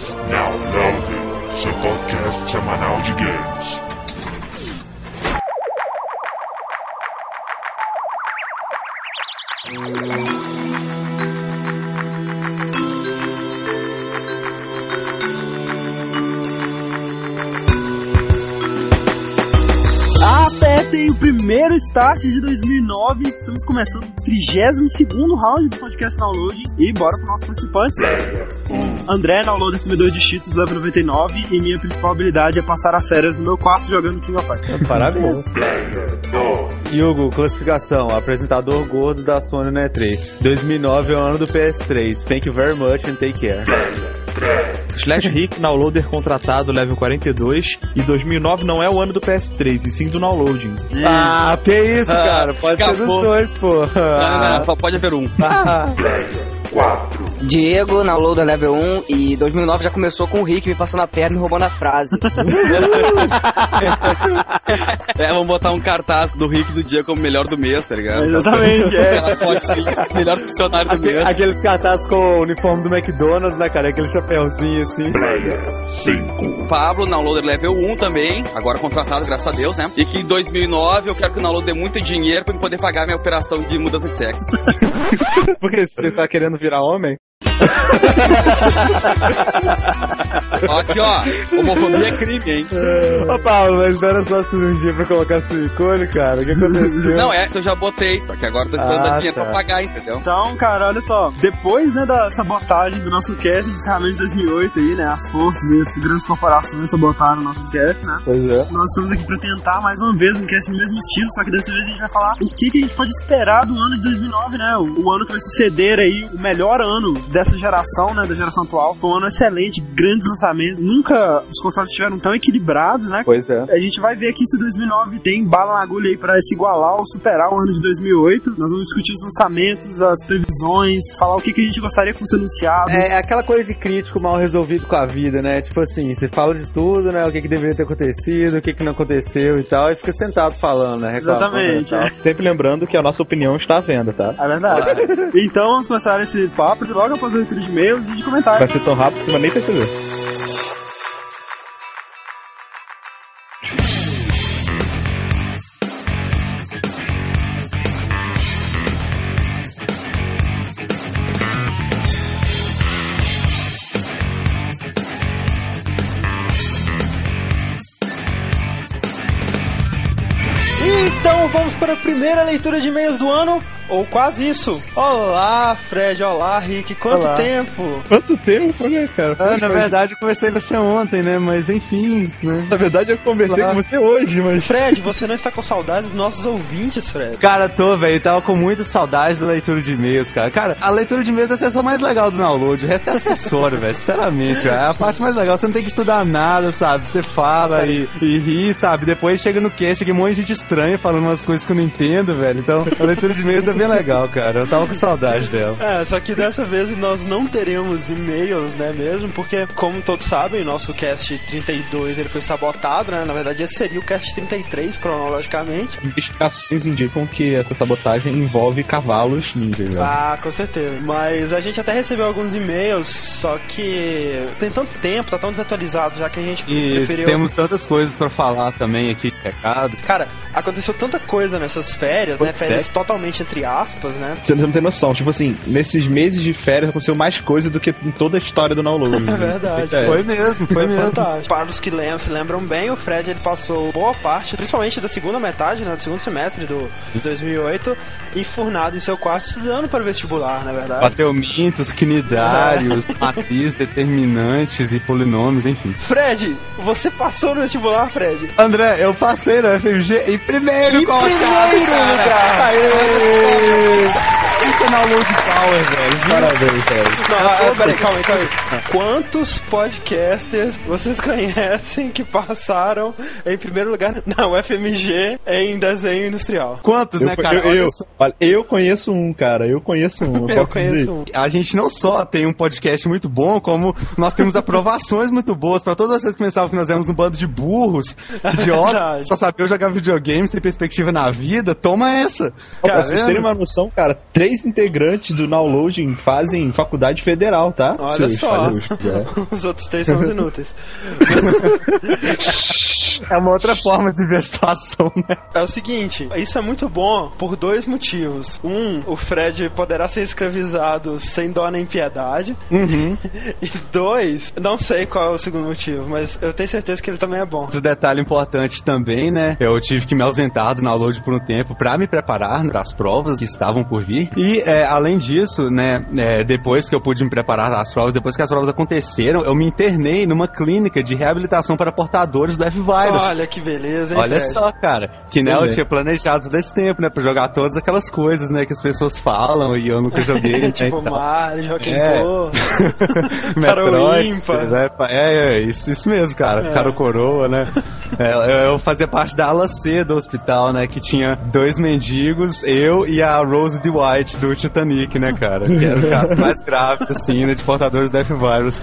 Now Loading, seu podcast semanal de games. Apertem o primeiro start de 2009. Estamos começando o 32 round do podcast Download. E bora pro nosso participante. André, downloader comedor de cheetos, level 99. E minha principal habilidade é passar as férias no meu quarto jogando King of Fighters. Parabéns. Hugo, classificação, apresentador gordo da Sony no E3. 2009 é o ano do PS3. Thank you very much and take care. Slash Rick, downloader contratado, level 42. E 2009 não é o ano do PS3, e sim do downloading. Ah, que isso, Ah, cara? Pode ser dos acabou. dois, pô. Não, não, não, só pode haver um. Ah, Diego, na Loader Level 1, e 2009 já começou com o Rick me passando a perna e roubando a frase. É, vamos botar um cartaz do Rick do dia como melhor do mês, tá ligado? Exatamente, é. Melhor funcionário do Aque- mês. aqueles cartazes com o uniforme do McDonald's, né, cara? Aquele chapéuzinho assim. Player 5. Pablo, downloader level 1 também, agora contratado, graças a Deus, né? E que em 2009 eu quero que o download dê muito dinheiro pra eu poder pagar minha operação de mudança de sexo. Porque você tá querendo virar homem? Aqui, ó, homofobia é crime, hein? Ô, Paulo, mas não era só cirurgia pra colocar silicone, cara? O que aconteceu? Não, essa eu já botei, só que agora eu tô esperando Ah, dar dinheiro tá. pra pagar, entendeu? Então, cara, olha só. Depois, né, da sabotagem do nosso cast de encerramento de 2008 aí, né, as forças e as grandes corporações sabotaram o nosso cast, né? Pois é. Nós estamos aqui pra tentar mais uma vez um cast no mesmo estilo, só que dessa vez a gente vai falar o que, que a gente pode esperar do ano de 2009, né? O, o ano que vai suceder aí, o melhor ano dessa geração, né? Da geração atual. Foi um ano excelente, grandes lançamentos. Nunca os consoles estiveram tão equilibrados, né? Pois é. A gente vai ver aqui se 2009 tem bala na agulha aí pra se igualar ou superar o ano de 2008. Nós vamos discutir os lançamentos, as previsões, falar o que, que a gente gostaria que fosse anunciado. É aquela coisa de crítico mal resolvido com a vida, né? Tipo assim, você fala de tudo, né? O que, que deveria ter acontecido, o que, que não aconteceu e tal, e fica sentado falando, né? Reclamando Exatamente, é. Sempre lembrando que a nossa opinião está à venda, tá? É verdade. então vamos começar esse papo de logo após a leitura de e-mails e de comentários. Vai ser tão rápido que você vai nem perceber. Então vamos para a primeira leitura de e-mails do ano, ou quase isso. Olá, Fred, olá, Rick, quanto Olá. tempo? Quanto tempo, né, cara? Ah, na verdade, eu conversei com você ontem, né? Mas enfim, né? Na verdade, eu conversei Claro. com você hoje, mas. Fred, você não está com saudades dos nossos ouvintes, Fred? Cara, tô, velho. Tava com muita saudade da leitura de e-mails, cara. Cara, a leitura de e-mails é a sessão mais legal do download. O resto é acessório, velho. Sinceramente, velho. É a parte mais legal. Você não tem que estudar nada, sabe? Você fala e, e ri, sabe? Depois chega no cast, chega um monte de gente estranha falando umas coisas que eu não entendo, velho. Então, a leitura de e-mails é bem legal, cara. Eu tava com saudade dela. É, só que dessa vez nós não teremos e-mails, né, mesmo, porque, como todos sabem, nosso cast 32 ele foi sabotado, né, na verdade esse seria o cast 33, cronologicamente. Investigações indicam que essa sabotagem envolve cavalos ninjas, velho. Ah, com certeza. Mas a gente até recebeu alguns e-mails, só que tem tanto tempo, tá tão desatualizado já que a gente E preferiu... temos tantas coisas pra falar também aqui, recado. Cara, aconteceu tanta coisa nessas férias, né, Pois férias é. totalmente entre aspas, né. Você não tem noção, tipo assim, nesses meses de férias aconteceu mais coisa do que em toda a história do download. É verdade. É. Foi mesmo, foi mesmo. Fantástico. Para os que lembram, se lembram bem, o Fred ele passou boa parte, principalmente da segunda metade, né, do segundo semestre do de 2008, enfurnado em seu quarto estudando para o vestibular, na verdade. Bateu mintos, quinidários, matrizes, determinantes e polinômios, enfim. Fred, você passou no vestibular, Fred? André, eu passei no FMG em primeiro colocado, primeiro cara. Aê! Isso é download power, velho. Parabéns, cara. Não, ah, peraí, calma aí, calma aí. Quantos podcasters vocês conhecem que passaram em primeiro lugar na UFMG em desenho industrial? Quantos, né, Eu, cara? eu, eu, olha, eu conheço um, cara. Eu conheço um. Eu, Eu conheço dizer. um. A gente não só tem um podcast muito bom, como nós temos aprovações muito boas pra todas vocês que pensavam que nós éramos um bando de burros, idiotas, só saber jogar videogame sem perspectiva na vida. Toma essa. Pra Tá vocês terem uma noção, cara, três integrantes do Downloading fazem faculdade federal, tá? Olha Se só. os quiser. Os outros três são os inúteis. É uma outra forma de ver a situação, né? É o seguinte, isso é muito bom por dois motivos. Um, o Fred poderá ser escravizado sem dó nem piedade. E dois, não sei qual é o segundo motivo, mas eu tenho certeza que ele também é bom. Outro detalhe importante também, né? Eu tive que me ausentar do download por um tempo pra me preparar para as provas que estavam por vir. E é, além disso, né? é, depois que eu pude me preparar às provas, depois que as provas aconteceram, eu me internei numa clínica de reabilitação para portadores do F-Virus. Olha que beleza, hein, Olha Fred? só, cara. Que né, eu tinha planejado desse tempo, né? Pra jogar todas aquelas coisas, né? Que as pessoas falam e eu nunca joguei. né, tipo e tal. Mario, Joaquim É. Metroid, né? É, é, isso, isso mesmo, cara. É. Cara coroa, né? É, eu, eu fazia parte da ala C do hospital, né? Que tinha dois mendigos, eu e a Rose White do Titanic, né, cara? Que era o caso mais grave, assim, né? De portadores da F-Virus.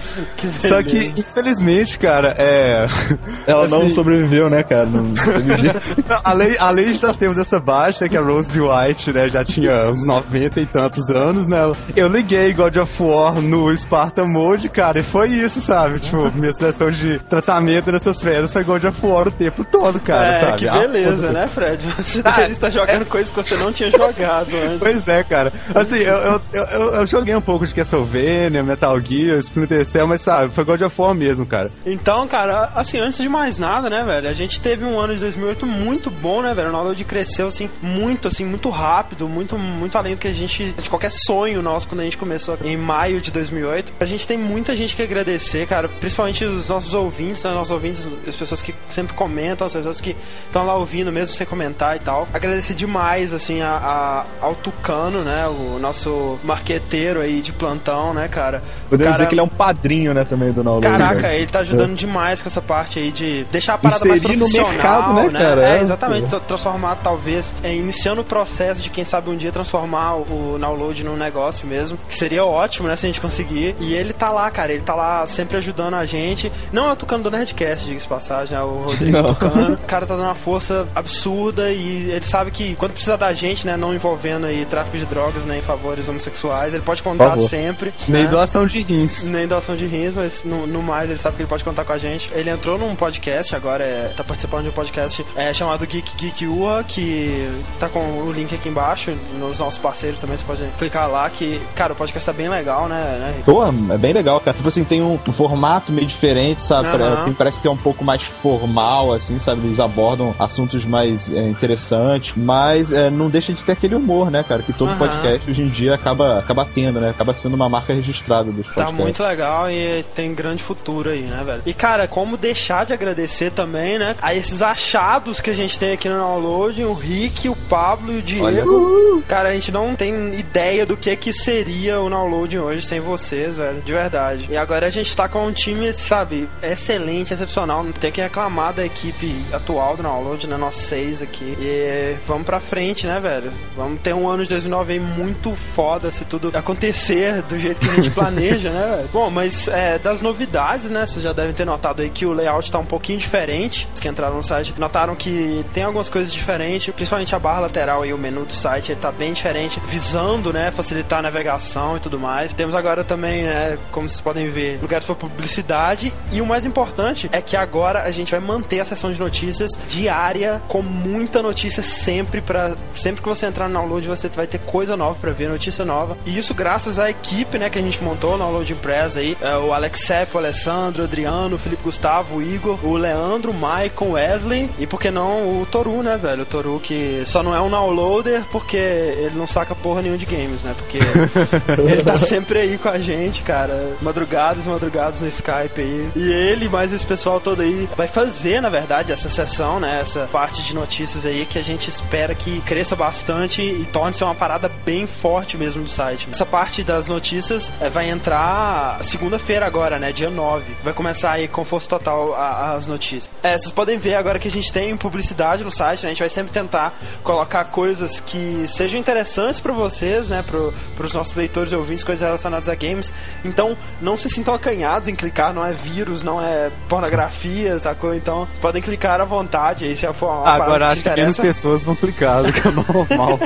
Só que, infelizmente, cara, é. Ela não assim, sobreviveu, né, cara? Não, não, além, além de nós termos essa baixa, que a Rose White, né, já tinha uns 90 e tantos anos, né? Eu liguei God of War no Spartan Mode, cara, e foi isso, sabe? Tipo, minha sessão de tratamento nessas férias foi God of War o tempo todo, cara, é, sabe? que Ah, beleza, né, Fred? Você deveria estar jogando coisas que você não tinha jogado antes. Pois é, cara. Assim, eu, eu, eu, eu- joguei um pouco de Castlevania, Metal Gear, Splinter Cell, mas sabe, foi God of War mesmo, cara. Então, cara, assim, antes de mais nada, né, velho, a gente teve um ano de 2008 muito bom, né, velho? O download cresceu, assim, muito, assim, muito rápido, muito, muito além do que a gente, de qualquer sonho nosso quando a gente começou em maio de 2008. A gente tem muita gente que agradecer, cara, principalmente os nossos ouvintes, né, nossos ouvintes, as pessoas que sempre comentam, as pessoas que estão lá ouvindo mesmo sem comentar e tal. Agradecer demais, assim, a, a- ao Tucano, né, o nosso marqueteiro aí de plantão, né, cara? Podemos cara- dizer que ele é um padrinho, né, também do Download. Caraca, né? ele tá ajudando demais com essa parte aí de deixar a parada Inserir mais no profissional, mercado, né, cara? É, É, exatamente. pô. Transformar, talvez, é, iniciando o processo de, quem sabe, um dia transformar o, download num negócio mesmo. Que seria ótimo, né, se a gente conseguir. E ele tá lá, cara, ele tá lá sempre ajudando a gente. Não é o Tucano do Nerdcast, diga-se de passagem, é o Rodrigo Não. Tucano. O cara tá dando uma força absurda e ele sabe que quando precisa da gente, né, não envolvendo aí tráfico de drogas, né, em favores homossexuais, ele pode contar favor. sempre. Nem né? doação de rins. Nem doação de rins, mas no, no mais ele sabe que ele pode contar com a gente. Ele entrou num podcast agora, é, tá participando de um podcast é, chamado Geek Geek Ua, que tá com o link aqui embaixo, nos nossos parceiros também, você pode clicar lá, que, cara, o podcast tá bem legal, né? né? Pô, é bem legal, cara. Tipo assim, tem um formato meio diferente, sabe? Parece que é um pouco mais formal, assim, sabe? Eles abordam assuntos mais é, interessantes, mas é, não deixa de ter aquele humor, né, cara? Que todo Aham. podcast hoje em dia acaba, acaba tendo, né? Acaba sendo uma marca registrada dos Tá podcasts. muito legal e tem grande futuro aí, né, velho? E, cara, como deixar de agradecer também, né? A esses achados que a gente tem aqui no download, o Rick, o Pablo e o Diego. Cara, a gente não tem ideia do que que seria o download hoje sem vocês, velho. De verdade. E agora a gente tá com um time, sabe, excelente, excepcional. Não tem que reclamar da equipe atual do download, né? Nós seis aqui. E vamos pra frente, né, velho? Vamos ter um ano de 2009 aí muito foda se tudo acontecer do jeito que a gente planeja, né? Bom, mas é, das novidades, né? Vocês já devem ter notado aí que o layout tá um pouquinho diferente. Os que entraram no site notaram que tem algumas coisas diferentes, principalmente a barra lateral e o menu do site, ele tá bem diferente, visando, né, facilitar a navegação e tudo mais. Temos agora também, né, como vocês podem ver, lugares para publicidade e o mais importante é que agora a gente vai manter a sessão de notícias diária com muita notícia sempre para sempre que você entrar no download você vai ter coisa nova para ver, notícia nova. E isso graças à equipe, né, que a gente montou no Download Impress aí, é, o Alexef, o Alessandro, o Adriano, o Felipe Gustavo, o Igor, o Leandro, o Maicon, o Wesley e por que não o Toru, né, velho? O Toru que só não é um downloader porque ele não saca porra nenhuma de games, né? Porque ele tá sempre aí com a gente, cara. Madrugadas, madrugadas no Skype aí. E ele, mais esse pessoal todo aí, vai fazer, na verdade, essa sessão, né? Essa parte de notícias aí que a gente espera que cresça bastante e torne-se uma parada bem forte mesmo do site. Essa parte das notícias é, vai entrar segunda-feira agora, né? Dia 9. Vai começar aí com força total a- as notícias. É, vocês podem ver agora que a gente tem publicidade no site, né? A gente vai sempre tentar colocar coisas que sejam interessantes pra vocês, né? Pro, pros nossos leitores e ouvintes, coisas relacionadas a games. Então, não se sintam acanhados em clicar, não é vírus, não é pornografia, sacou? Então, podem clicar à vontade aí se for uma Agora que acho te que menos pessoas vão clicar do que é normal.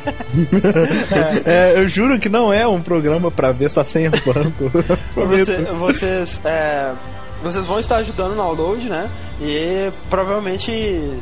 Eu É, eu juro que não é um programa pra ver senha no banco. Você- vocês, é, vocês vão estar ajudando no download, né? E provavelmente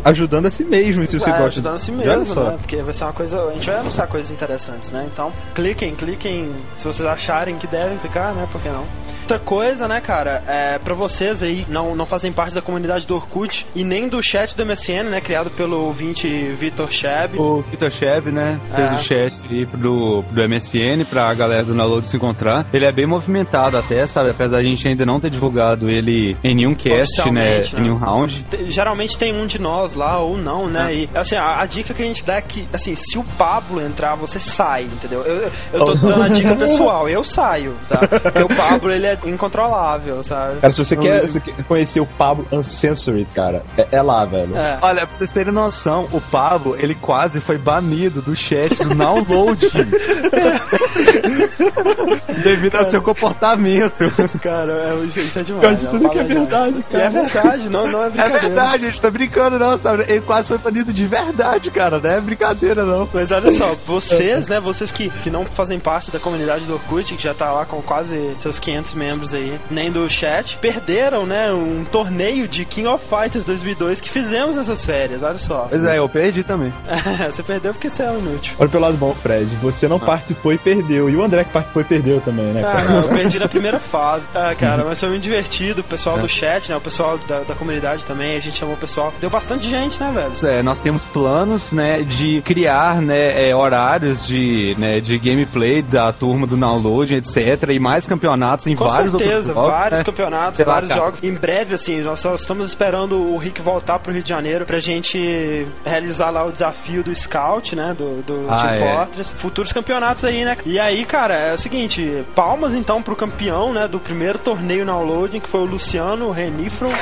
Ajudando a si mesmo, se você é, gosta. ajudando a si mesmo, só. né? Porque vai ser uma coisa. A gente vai anunciar coisas interessantes, né? Então, cliquem, cliquem se vocês acharem que devem clicar, né? Por que não? Outra coisa, né, cara, é pra vocês aí não, não fazem parte da comunidade do Orkut e nem do chat do MSN, né? Criado pelo ouvinte Vitor Sheb. O Vitor Chev, né, fez É. o chat aí do, do MSN pra galera do download se encontrar. Ele é bem movimentado até, sabe? Apesar da gente ainda não ter divulgado ele em nenhum cast, né? Oficialmente, Em nenhum round. Te- Geralmente tem um de nós lá ou não, né? Ah. E assim, a, a dica que a gente dá é que, assim, se o Pablo entrar, você sai, entendeu? Eu, eu- tô dando a dica pessoal, eu saio, tá? Porque o Pablo, ele é incontrolável, sabe? Cara, se você quer, se quer conhecer o Pablo Uncensored, cara, é, é lá, velho. É. Olha, pra vocês terem noção, o Pablo, ele quase foi banido do chat do download. devido ao seu comportamento. Cara, é, isso, isso é demais. Tudo que é verdade, E é verdade, não, não é É brincadeira. verdade, a gente tá brincando não, sabe? Ele quase foi banido de verdade, cara. Não é brincadeira, não. Mas olha só, vocês, né, vocês que, que não fazem parte da comunidade do Orkut, que já tá lá com quase seus 500 membros aí, nem do chat, perderam, né, um torneio de King of Fighters 2002 que fizemos nessas férias, olha só. Pois é, eu perdi também. você perdeu porque você é um inútil. Olha pelo lado bom, Fred. Você não participou e perdeu. E o André que participou e perdeu também, né? Ah, cara? não, eu perdi na primeira fase. Ah, cara, mas foi muito divertido. Pessoal do chat, né? O pessoal da, da comunidade também. A gente chamou o pessoal. Deu bastante gente, né, velho? É, nós temos planos, né, de criar, né, é, horários de, né, de gameplay da turma do download, etc. E mais campeonatos em Com vários certeza, outros jogos, vários né? campeonatos, lá, vários cara. jogos. Em breve, assim, nós só estamos esperando o Rick voltar pro Rio de Janeiro pra gente realizar lá o desafio do Scout, né? Do, do Ah, Team é. Fortress. Futuros campeonatos aí, né? E aí, cara, é o seguinte, palmas então pro campeão, né? Do primeiro torneio Downloading, que foi o Luciano Renifro. E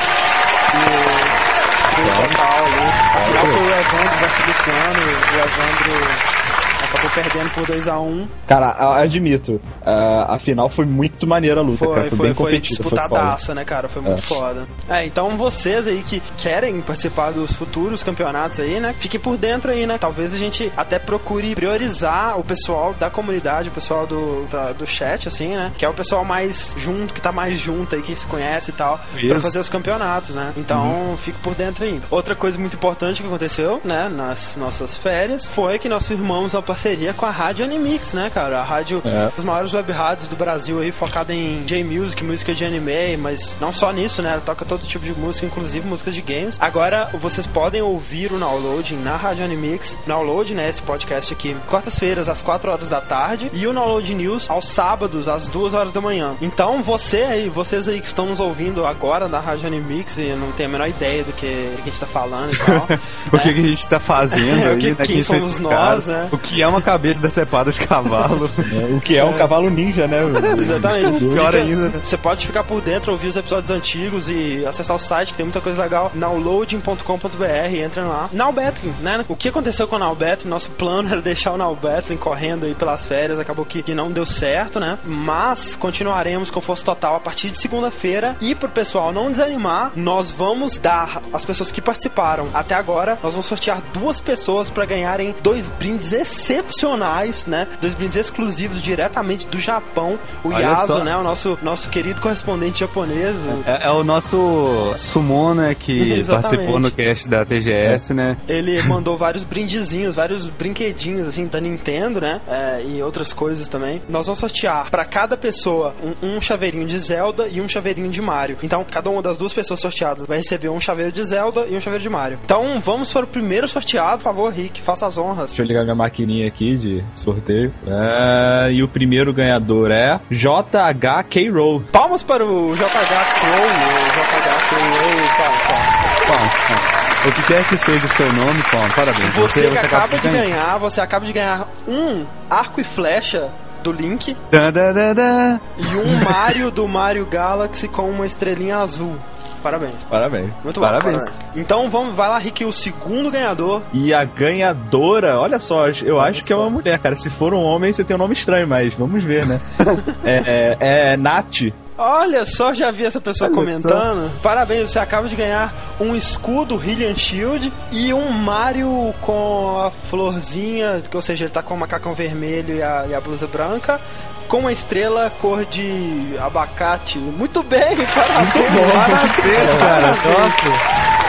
o total ali. Afinal o Evandro versus o Luciano. O Evandro acabou perdendo por 2x1. Cara, a- admito, a, a final foi muito maneira a luta, Foi, cara. Foi, foi, bem foi competida, foi foda. disputadaça, né, cara? Foi muito É. foda. É, então vocês aí que querem participar dos futuros campeonatos aí, né? Fiquem por dentro aí, né? Talvez a gente até procure priorizar o pessoal da comunidade, o pessoal do, da- do chat, assim, né? Que é o pessoal mais junto, que tá mais junto aí, que se conhece e tal, pra Isso. fazer os campeonatos, né? Então, fique por dentro aí. Outra coisa muito importante que aconteceu, né, nas nossas férias, foi que nós firmamos uma parceria com a Rádio Animix, né, cara? A rádio É. das maiores web rádios do Brasil aí, focada em J-Music, música de anime, mas não só nisso, né? Ela toca todo tipo de música, inclusive músicas de games. Agora, vocês podem ouvir o Downloading na Rádio Animix. Download, né, esse podcast aqui, quartas-feiras, às 4 horas da tarde, e o Download News aos sábados, às 2 horas da manhã. Então, você aí, vocês aí que estão nos ouvindo agora na Rádio Animix e não tem a menor ideia do que, que a gente tá falando e tal. O que, né? que a gente tá fazendo É, o aí, que- né? quem são somos nós, caras? né? O que é uma cabeça decepada de cavalo. É, o que é um cavalo ninja, né? Exatamente. Pior Fica- ainda, né? Você pode ficar por dentro, ouvir os episódios antigos e acessar o site, que tem muita coisa legal. Nowloading.com.br, entra lá. Now Battling, né? O que aconteceu com o Now Battling? Nosso plano era deixar o Now Battling correndo aí pelas férias, acabou que, que não deu certo, né? Mas continuaremos com força total a partir de segunda-feira. E pro pessoal não desanimar, nós vamos dar as pessoas que participaram até agora, nós vamos sortear duas pessoas para ganharem dois brindes excepcionais, né? Dois brindes exclusivos diretamente do Japão. O Olha Yaso, só. né? O nosso, nosso querido correspondente japonês. É, é o nosso Summon, né, que participou no cast da TGS, né? Ele mandou vários brindezinhos, vários brinquedinhos, assim, da Nintendo, né? É, e outras coisas também. Nós vamos sortear pra cada pessoa um, um chaveirinho de Zelda e um chaveirinho de Mario. Então, cada uma das duas pessoas sorteadas vai receber um chaveiro de Zelda e um chaveiro de Mario. Então, vamos para o primeiro sorteado. Por favor, Rick, faça as honras. Deixa eu ligar minha maquininha aqui de sorteio. É, e o primeiro ganhador é JH K. Roll. Palmas para o JH Crow, o JH Crow, palmas, palmas. Bom, o que quer que seja o seu nome, Paulo, parabéns. Você, que acaba de ganhar, você acaba de ganhar um arco e flecha do Link Da, da, da, da. e um Mario do Mario Galaxy com uma estrelinha azul. Parabéns. Parabéns. Muito bom. Parabéns. Então vamos, vai lá, Rick, o segundo ganhador. E a ganhadora, olha só, eu acho que é uma mulher, cara. Se for um homem, você tem um nome estranho, mas vamos ver, né? é, é, é Nath. Olha só, já vi essa pessoa Olha comentando. Parabéns, você acaba de ganhar um escudo Hylian Shield e um Mario com a florzinha, que, ou seja, ele tá com o macacão vermelho e a, e a blusa branca, com uma estrela cor de abacate. Muito bem, parabéns. Parabéns, cara. Nossa.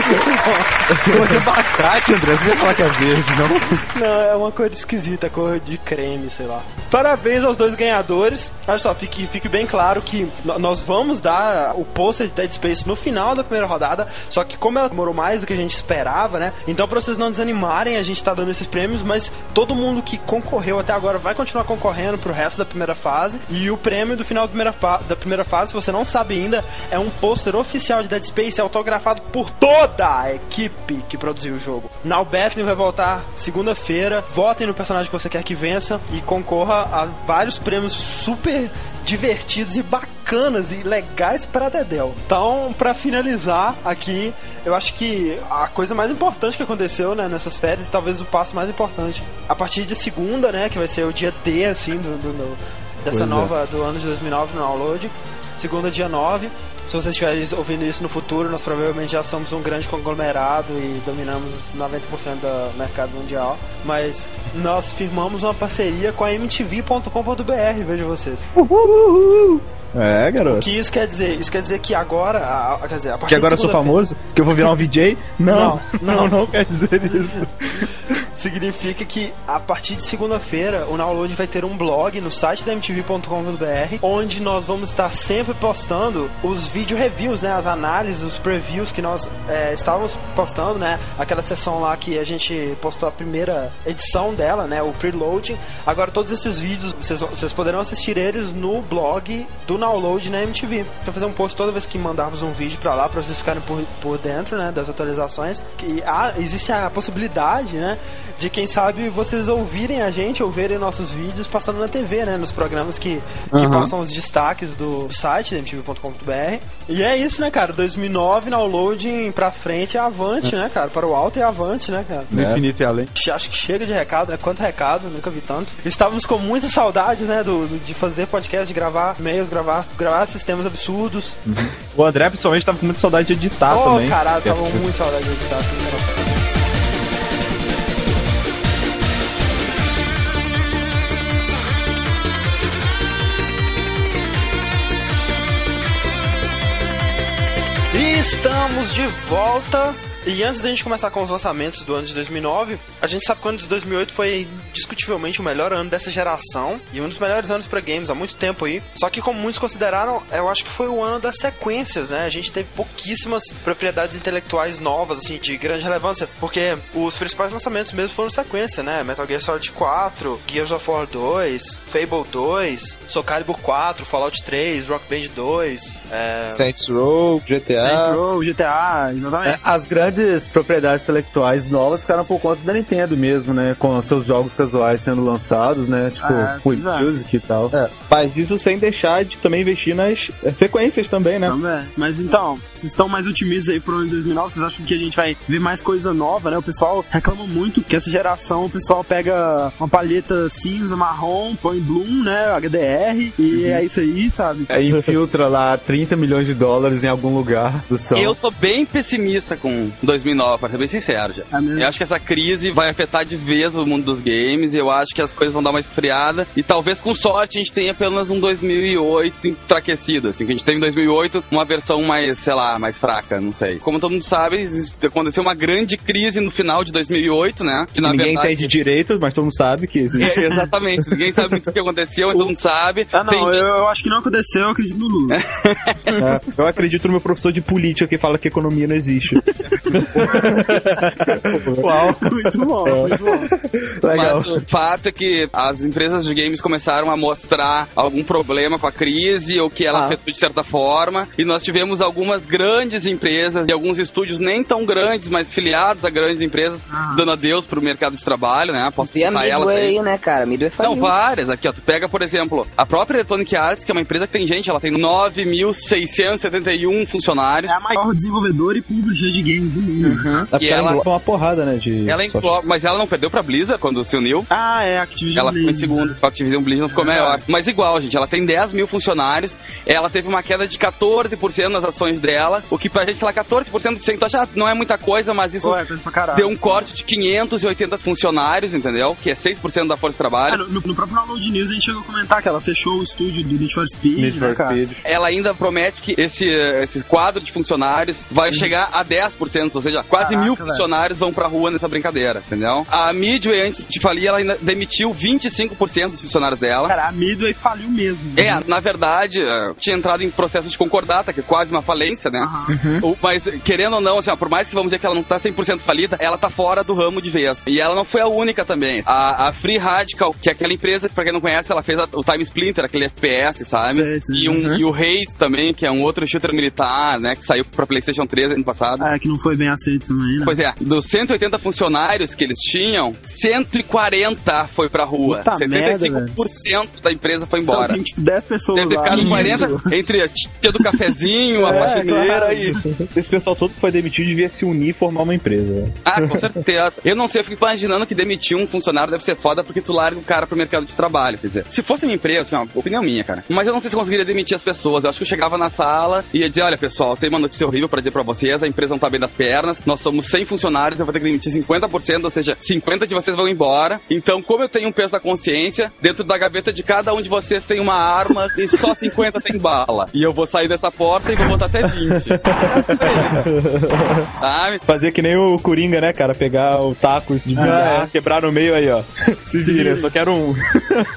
Cor de abacate, André. Você falar que é verde, não? Não, é uma cor esquisita, cor de creme, sei lá. Parabéns aos dois ganhadores. Olha só, fique, fique bem claro que nós vamos dar o pôster de Dead Space no final da primeira rodada, só que como ela demorou mais do que a gente esperava, né? Então pra vocês não desanimarem, a gente tá dando esses prêmios, mas todo mundo que concorreu até agora vai continuar concorrendo pro resto da primeira fase. E o prêmio do final da primeira, da primeira fase, se você não sabe ainda, é um pôster oficial de Dead Space autografado por toda a equipe que produziu o jogo. Now Battling vai voltar segunda-feira. Votem no personagem que você quer que vença e concorra a vários prêmios super divertidos e bacanas e legais para Dedel. Então, para finalizar aqui, eu acho que a coisa mais importante que aconteceu né, nessas férias, e talvez o passo mais importante, a partir de segunda, né, que vai ser o dia D assim do, do- do- dessa Pois é. nova do ano de 2009 no download. Segunda, dia 9. Se vocês estiverem ouvindo isso no futuro, nós provavelmente já somos um grande conglomerado e dominamos 90% do mercado mundial. Mas nós firmamos uma parceria com a MTV.com.br, veja vocês. É, O garoto. que isso quer dizer? Isso quer dizer que agora, a- a- quer dizer, a partir Que agora eu sou famoso? Que eu vou virar um VJ? Não, Não, não, não. não, quer dizer isso. Significa que a partir de segunda-feira o Download vai ter um blog no site da MTV.com.br onde nós vamos estar sempre postando os vídeo reviews, né? As análises, os previews que nós é, estávamos postando, né? Aquela sessão lá que a gente postou a primeira edição dela, né? O preloading. Agora todos esses vídeos vocês, vocês poderão assistir eles no blog do Download na MTV. Então fazer um post toda vez que mandarmos um vídeo pra lá pra vocês ficarem por, por dentro, né? Das atualizações. Que há, existe a possibilidade, né? De quem sabe vocês ouvirem a gente ou verem nossos vídeos passando na TV, né? Nos programas que, que Aham. passam os destaques do site MTV.com.br. E é isso, né, cara? 2009, downloading pra frente é avante, né, cara? Para o alto é avante, né, cara? No infinito e além. Acho que chega de recado, né? Quanto recado, nunca vi tanto. Estávamos com muitas saudades, né? Do, do- de fazer podcast, de gravar e-mails, gravar, gravar sistemas absurdos. O André, principalmente, tava com muita saudade de editar oh, também. caralho, tava muito saudade de editar assim, cara. Estamos de volta. E antes da gente começar com os lançamentos do ano de 2009, a gente sabe que o ano de 2008 foi indiscutivelmente o melhor ano dessa geração e um dos melhores anos para games há muito tempo aí. Só que como muitos consideraram, eu acho que foi o ano das sequências, né? A gente teve pouquíssimas propriedades intelectuais novas assim de grande relevância, porque os principais lançamentos mesmo foram sequência, né? Metal Gear Solid 4, Gears of War 2, Fable 2, Soul Calibur 4, Fallout 3, Rock Band 2, é... Saints Row, GTA. Saints Row, GTA, exatamente. É, as grandes propriedades intelectuais novas ficaram por conta da Nintendo mesmo, né? Com seus jogos casuais sendo lançados, né? Tipo, É, Wii. Music e tal. É, faz isso sem deixar de também investir nas sequências também, né? Também. Mas então, vocês estão mais otimistas aí pro ano de 2009? Vocês acham que a gente vai ver mais coisa nova, né? O pessoal reclama muito que essa geração, o pessoal pega uma palheta cinza, marrom, põe Bloom, né? HDR, e é isso aí, sabe? Aí infiltra lá 30 milhões de dólares em algum lugar do som. Eu tô bem pessimista com 2009, pra ser bem sincero já. É? Eu acho que essa crise vai afetar de vez o mundo dos games. Eu acho que as coisas vão dar uma esfriada. E talvez, com sorte, a gente tenha apenas um 2008 enfraquecido. Assim, que a gente teve em 2008 uma versão mais, sei lá, mais fraca, não sei. Como todo mundo sabe, aconteceu uma grande crise no final de 2008, né? Que na Ninguém verdade. entende direito, mas todo mundo sabe que existe. É, exatamente, ninguém sabe muito o que aconteceu, mas todo mundo sabe. Ah, não, eu, eu acho que não aconteceu, eu acredito no Lula. É, eu acredito no meu professor de política que fala que economia não existe. Uau, muito bom, muito bom. legal. Mas o fato é que as empresas de games começaram a mostrar algum problema com a crise ou que ela Ah. afetou de certa forma. E nós tivemos algumas grandes empresas e alguns estúdios nem tão grandes, mas filiados a grandes empresas, Ah. dando adeus pro mercado de trabalho, né? Posso Tem a citar elas Midway aí. aí, né, cara? Midway Não, várias. Aqui, ó. Tu pega, por exemplo, a própria Electronic Arts, que é uma empresa que tem gente, ela tem 9.671 funcionários. É a maior desenvolvedora e publisher de games do É porque E ela ela- engloba uma porrada, né? De Ela engloba, mas ela não perdeu pra Blizzard quando se uniu. Ah, é, Activision Ela ficou em segundo. A Activision Blizzard ficou maior. Mas igual, gente, ela tem 10 mil funcionários. Ela teve uma queda de 14% nas ações dela. O que pra gente lá, 14% de 100, tu acha, ah, não é muita coisa, mas isso é caralho. deu um corte de 580 funcionários, entendeu? Que é 6% da força de trabalho. Ah, no, no- próprio Download News a gente chegou a comentar que ela fechou o estúdio do Need for Speed, Need né, for cara? Speed. ela ainda promete que esse, esse quadro de funcionários vai chegar a 10%, ou seja, quase Caraca, mil velho. funcionários vão pra rua nessa brincadeira, entendeu? A Midway, antes de falir, ela ainda demitiu 25% dos funcionários dela. Cara, a Midway faliu mesmo. É, na verdade, eh, tinha entrado em processo de concordata, que é quase uma falência, né? O- Mas, querendo ou não, assim, ó, por mais que vamos dizer que ela não está 100% falida, ela tá fora do ramo de vez. E ela não foi a única também. A, a Free Radical, que é aquela empresa que, pra quem não conhece, ela fez a- o Time Splinter, aquele FPS, sabe? Sei, sei. E, um, Uhum. e o Reis também, que é um outro shooter militar, né? Que saiu pra PlayStation 3 ano passado. Ah, que não foi bem aceito também, né? Pois é, dos 180 funcionários que eles tinham, 140 foi pra rua. Puta 75% da empresa foi Então embora. tem tipo 10 pessoas Deve ter ficado Isso. 40 entre a tia do cafezinho, a É, faxineira claro. e. Esse pessoal todo que foi demitido devia se unir e formar uma empresa. Ah, com certeza. Eu não sei, eu fico imaginando que demitir um funcionário deve ser foda porque tu larga o cara pro mercado de trabalho. Quer dizer, se fosse minha empresa, assim, ó, opinião minha, cara. Mas eu não sei se eu conseguiria demitir as pessoas. Eu acho que eu chegava na sala e ia dizer: olha, pessoal, tem uma notícia horrível pra dizer pra vocês, a empresa não tá bem das pernas, nós somos 100 funcionários, eu vou ter que demitir 50%, ou seja, 50 de vocês vão embora. Então, como eu tenho um peso da consciência, dentro da gaveta de cada um de vocês tem uma arma e só 50 tem bala. E eu vou sair dessa porta e vou botar até 20. Eu acho que? Fazer que nem o Coringa, né, cara? Pegar o taco, se desviar, quebrar no meio aí, ó. Se vira, eu só quero um.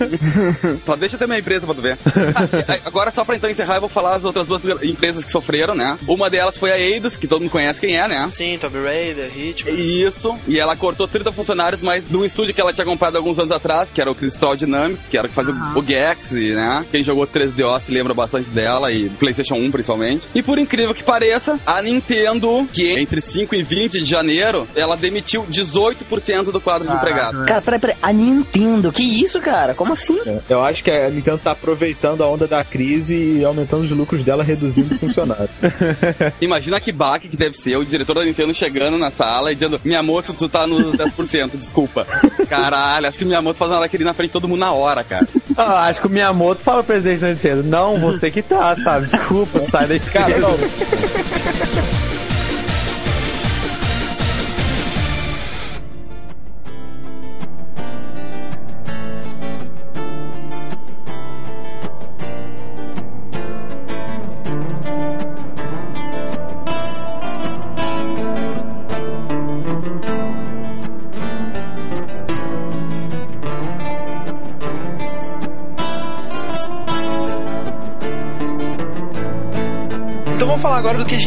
Só deixa eu ter minha empresa pra tu ver. Ah, e Agora, só pra então encerrar, eu vou falar as outras duas empresas que sofreram, né? Uma delas foi a Eidos, que todo mundo conhece quem é, né? Sim, Tomb Raider, Hitman. Isso, e ela cortou 30 funcionários, mas de um estúdio que ela tinha comprado alguns anos atrás, que era o Crystal Dynamics, que era o que fazia o- o Gex, né? Quem jogou 3DO se lembra bastante dela, e PlayStation 1 principalmente. E por incrível que pareça, a Nintendo, que entre 5 e 20 de janeiro, ela demitiu 18% do quadro de empregados. Cara, peraí, peraí. A Nintendo, que isso, cara? Como assim? Eu acho que a Nintendo tá aproveitando a onda da crise e aumentando os lucros dela, reduzindo os funcionários. Imagina que baque que deve ser o diretor da Nintendo chegando na sala e dizendo: Miyamoto, tu tá nos 10%, desculpa. Caralho, acho que o Miyamoto faz uma daquele na frente de todo mundo na hora, cara. Ah, acho que o Miyamoto fala pro presidente da Nintendo, não, você que tá, sabe? Desculpa, sai daí. Cara, não.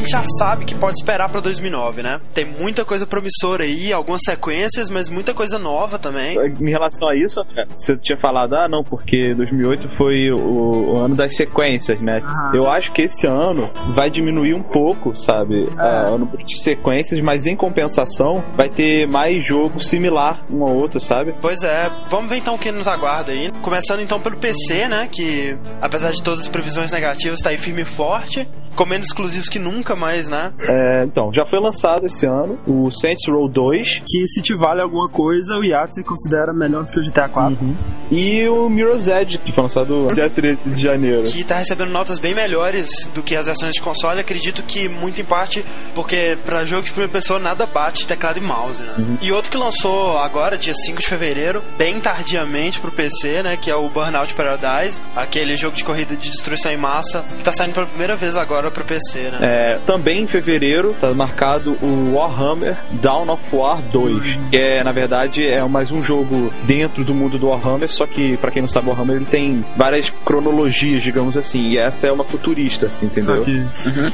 gente já sabe que pode esperar pra 2009, né? Tem muita coisa promissora aí, algumas sequências, mas muita coisa nova também. Em relação a isso, você tinha falado, ah, não, porque 2008 foi o, o ano das sequências, né? Aham. Eu acho que esse ano vai diminuir um pouco, sabe? Ah, o número de sequências, mas em compensação vai ter mais jogo similar um ao outro, sabe? Pois é, vamos ver então o que nos aguarda aí. Começando então pelo PC, né? Que apesar de todas as previsões negativas, tá aí firme e forte. Com menos exclusivos que nunca mais, né? É, então, já foi lançado esse ano o Saints Row 2 Que se te vale alguma coisa, o Yacht considera melhor do que o GTA 4. e o Mirror's Edge, que foi lançado dia 13 de janeiro. Que tá recebendo notas bem melhores do que as versões de console. Acredito que muito em parte porque pra jogo de primeira pessoa nada bate teclado e mouse, né? E outro que lançou agora, dia 5 de fevereiro, bem tardiamente pro PC, né? Que é o Burnout Paradise, aquele jogo de corrida de destruição em massa, que tá saindo pela primeira vez agora pro PC, né? É, também em fevereiro tá marcado o Warhammer Dawn of War 2, que é na verdade é mais um jogo dentro do mundo do Warhammer, só que pra quem não sabe o Warhammer ele tem várias cronologias, digamos assim, e essa é uma futurista, entendeu? Que-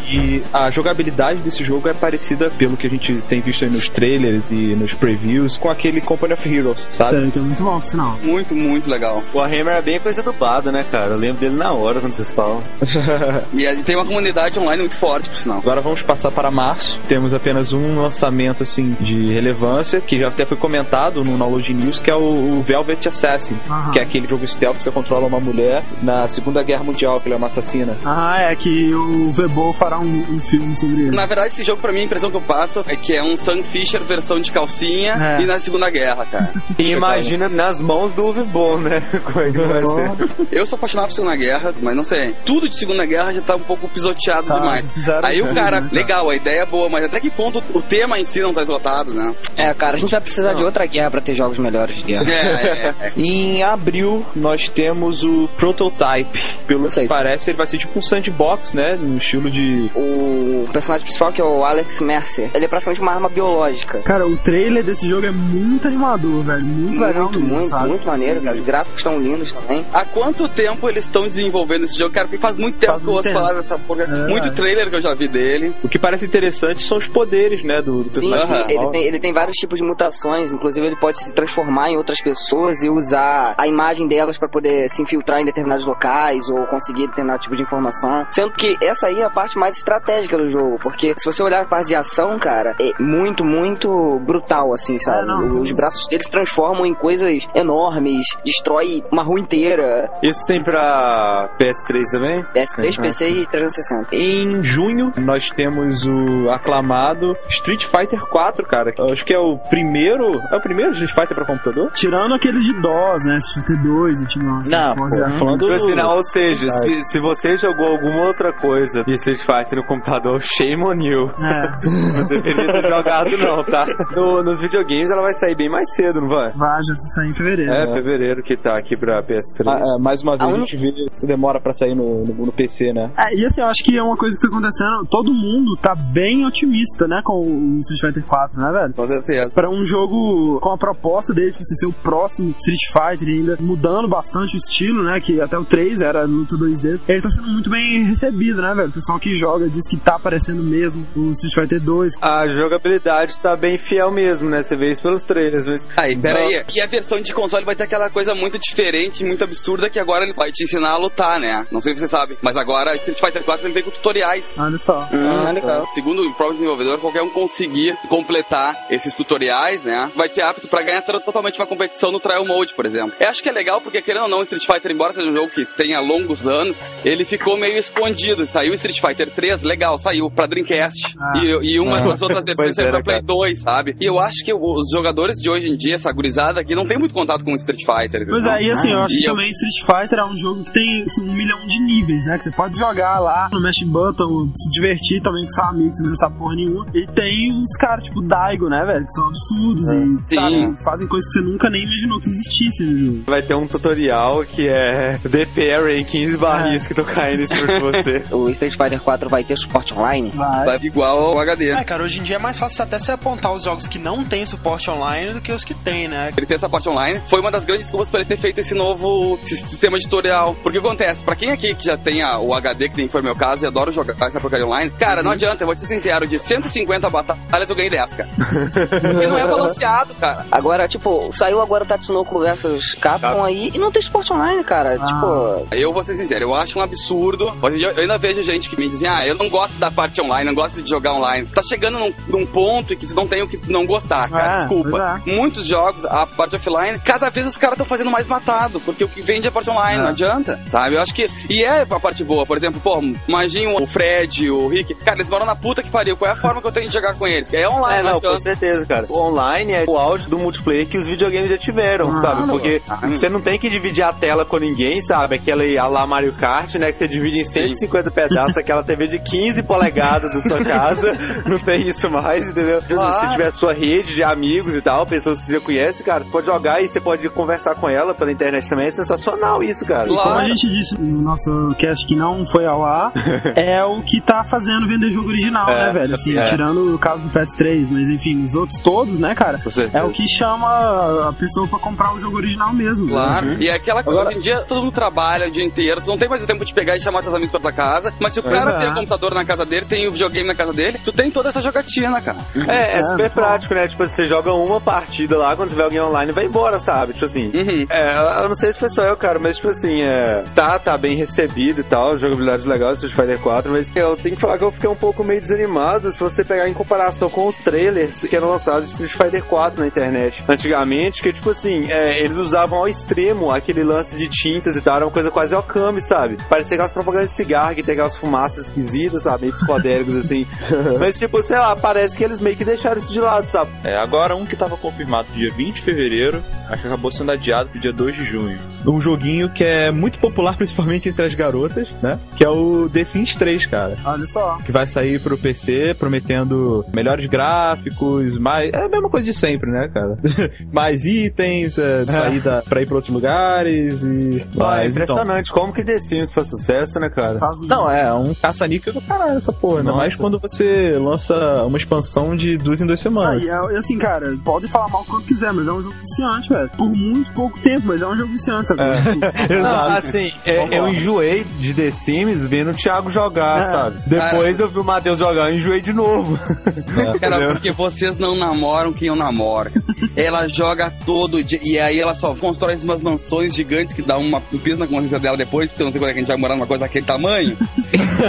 E a jogabilidade desse jogo é parecida, pelo que a gente tem visto aí nos trailers e nos previews, com aquele Company of Heroes, sabe? Sério, que é muito bom, por sinal. Muito, muito legal. O Warhammer é bem coisa do Bado, né, cara? Eu lembro dele na hora quando vocês falam. E aí tem uma comunidade online online muito forte, por sinal. Agora vamos passar para março. Temos apenas um lançamento assim de relevância, que já até foi comentado no Download News, que é o, Velvet Assassin, Aham. que é aquele jogo stealth que você controla uma mulher na Segunda Guerra Mundial, que ela é uma assassina. Ah, é que o Vebo fará um, um filme sobre ele. Na verdade, esse jogo, pra mim, a impressão que eu passo é que é um Sam Fisher versão de calcinha É. e na Segunda Guerra, cara. E imagina nas mãos do Boll, né? Como é que vai ser? Eu sou apaixonado por Segunda Guerra, mas não sei. Tudo de Segunda Guerra já tá um pouco pisoteado Tá, demais. Aí o cara, né, cara? legal, a ideia é boa, mas até que ponto o tema em si não tá esgotado, né? É, cara, a gente vai precisar de outra guerra pra ter jogos melhores de guerra. É, é, é. Em abril nós temos o Prototype. Pelo que parece, ele vai ser tipo um sandbox, né? No estilo de. O personagem principal, que é o Alex Mercer, ele é praticamente uma arma biológica. Cara, o trailer desse jogo é muito animador, velho. Muito, legal Muito, mesmo, muito, sabe? muito maneiro, cara. Os gráficos estão lindos também. Há quanto tempo eles estão desenvolvendo esse jogo? Cara, porque faz muito tempo Faz que eu muito ouço falar dessa porra. É. Muito trailer que eu já vi dele. O que parece interessante são os poderes, né? Do, do Sim, personagem sim, ele, tem, ele tem vários tipos de mutações, inclusive ele pode se transformar em outras pessoas e usar a imagem delas pra poder se infiltrar em determinados locais ou conseguir determinado tipo de informação. Sendo que essa aí é a parte mais estratégica do jogo, porque se você olhar a parte de ação, cara, é muito, muito brutal, assim, sabe? É, não, Os braços deles transformam em coisas enormes, destrói uma rua inteira. Isso tem pra PS3 também? PS3, Ah, PC e 360. Em junho, nós temos o aclamado Street Fighter 4, cara. Eu acho que é o primeiro. É o primeiro Street Fighter pra computador? Tirando aqueles de DOS, né? Street Fighter 2, a gente não. Não, pô, falando Tipo assim, não, ou seja, se, se você jogou alguma outra coisa de Street Fighter no computador, shame on you. É, Não deveria ter jogado não, tá? No- nos videogames ela vai sair bem mais cedo, não vai? vai, já sai em fevereiro. É, fevereiro que tá aqui pra PS3. Ah, é, mais uma vez A a, gente vê se demora pra sair no, no, no PC, né? É, e assim, eu acho que é uma coisa que tá acontecendo. Todo mundo tá bem otimista, né? Com o Street Fighter 4, né, velho? Com certeza. Pra um jogo com a proposta dele de ser o próximo Street Fighter e ainda mudando bastante o estilo, né? Que até o 3 era luta 2D. Ele tá sendo muito bem recebido, né, velho? O pessoal que joga diz que tá parecendo mesmo o Street Fighter 2. A jogabilidade tá bem fiel mesmo, né? Você vê isso pelos trailers, mas... Aí, pera aí. E a versão de console vai ter aquela coisa muito diferente, muito absurda, que agora ele vai te ensinar a lutar, né? Não sei se você sabe, mas agora Street Fighter 4 ele vem com tutoriais. Olha só. Hum, legal. Segundo o próprio desenvolvedor, qualquer um conseguir completar esses tutoriais, né? Vai ser apto pra ganhar totalmente uma competição no Trial Mode, por exemplo. Eu acho que é legal porque, querendo ou não, Street Fighter, embora seja um jogo que tenha longos anos, ele ficou meio escondido. Saiu Street Fighter 3, legal, saiu pra Dreamcast. Ah. E, e umas Ah. das outras versões saíram era, pra Play cara. 2, sabe? E eu acho que os jogadores de hoje em dia, essa gurizada aqui, não tem muito contato com o Street Fighter. Pois entendeu? é, e assim, eu acho E que eu- também Street Fighter é um jogo que tem assim, um milhão de níveis, né? Que você pode jogar lá no Mash Button, se divertir também com seu amigo, sem pensar porra nenhuma. E tem uns caras tipo Daigo, né, velho? Que são absurdos e Sim. sabe, fazem coisas que você nunca nem imaginou que existisse no jogo. Vai ter um tutorial que é Parry em 15 barris que tô caindo em cima de você. O Street Fighter 4 vai ter suporte online? Vai. Vai igual ao HD. É, cara, hoje em dia é mais fácil até você apontar os jogos que não tem suporte online do que os que tem, né? Ele ter essa parte online foi uma das grandes desculpas para ele ter feito esse novo sis- sistema de tutorial. Porque o que acontece? Pra quem aqui que já tem a- o HD, que nem foi meu caso, e adoro jogar essa porcaria online, cara, não adianta, eu vou te ser sincero, de 150 batalhas eu ganhei 10, cara. Porque não é balanceado, cara. Agora, tipo, saiu agora o Tatsunoko versus Capcom aí e não tem suporte online, cara. Ah. Tipo, Eu vou ser sincero, eu acho um absurdo. Hoje Eu ainda vejo gente que me diz assim, ah, eu não gosto da parte online, não gosto de jogar online. Tá chegando num, num ponto em que tu não tem o que tu não gostar, cara. É, Desculpa. pois Muitos jogos, a parte offline, cada vez os caras estão fazendo mais matado, porque o que vende é a parte online, não adianta, sabe? Eu acho que. E é a parte boa, por exemplo, pô, imagina o Fred, o Rick, cara, eles moram na puta que pariu. Qual é a forma que eu tenho de jogar com eles? É online, É, não, com adianta. certeza, cara. O online é o auge do multiplayer que os videogames já tiveram, Ah, sabe? não. Porque você não tem que dividir a tela com ninguém, sabe? Aquela aí, a lá Mario Kart, né? Que você divide em 150 pedaços, aquela TV de 15 polegadas da sua casa. não tem isso mais, entendeu? Se tiver sua rede de amigos e tal, pessoas que você já conhece, cara, você pode jogar e você pode conversar com ela pela internet também. É sensacional isso, cara. Claro. Como a gente disse no nosso cast que não foi ao ar, é o que tá fazendo vender jogo original, É, né, velho? Assim, é. tirando o caso do PS3, mas enfim, os outros todos, né, cara? É o que chama a pessoa pra comprar o jogo original mesmo. Claro. né? E é aquela coisa, hoje em dia todo mundo trabalha o dia inteiro, tu não tem mais o tempo de pegar e chamar teus amigos pra tua casa, mas se o cara é. tem o computador na casa dele, tem o videogame na casa dele, tu tem toda essa jogatina, cara. É, é É, super prático, né? Tipo, você joga uma partida lá, quando você vê alguém online, vai embora, sabe? Tipo assim. Uhum. É, eu não sei se foi só eu, cara, mas tipo assim, é, tá, tá bem recebido e tal, jogabilidade legal, Street Fighter 4. 4, mas eu tenho que falar que eu fiquei um pouco meio desanimado se você pegar em comparação com os trailers que eram lançados de Street Fighter 4 na internet antigamente, que tipo assim, é, eles usavam ao extremo aquele lance de tintas e tal, era uma coisa quase Okami, sabe? Parecia aquelas propagandas de cigarro que tem aquelas fumaças esquisitas, sabe? Meio psicodélicos assim. mas tipo, sei lá, parece que eles meio que deixaram isso de lado, sabe? É, agora um que tava confirmado dia 20 de fevereiro, acho que acabou sendo adiado pro dia 2 de junho. Um joguinho que é muito popular, principalmente entre as garotas, né? Que é o The Sims 3, cara. Olha só. Que vai sair pro PC, prometendo melhores gráficos, mais. É a mesma coisa de sempre, né, cara? mais itens, é, saída pra ir pra outros lugares e. Ah, é mais, então. impressionante como que The Sims foi sucesso, né, cara? Não, é um caça-níquel do caralho essa porra. Ainda mais quando você lança uma expansão de duas em duas Ah, semanas. e é- e assim, cara, pode falar mal quanto quiser, mas é um jogo viciante, velho. Por muito pouco tempo, mas é um jogo viciante, sabe? Não, assim, é, eu enjoei de The Sims vendo o Thiago jogar, É. sabe? Depois eu vi o Matheus jogar e enjoei de novo. Cara, Entendeu? porque vocês não namoram quem eu namoro. Ela joga todo dia. E aí ela só constrói umas mansões gigantes que dá uma, um piso na consciência dela depois, porque eu não sei quando é que a gente vai morar numa coisa daquele tamanho.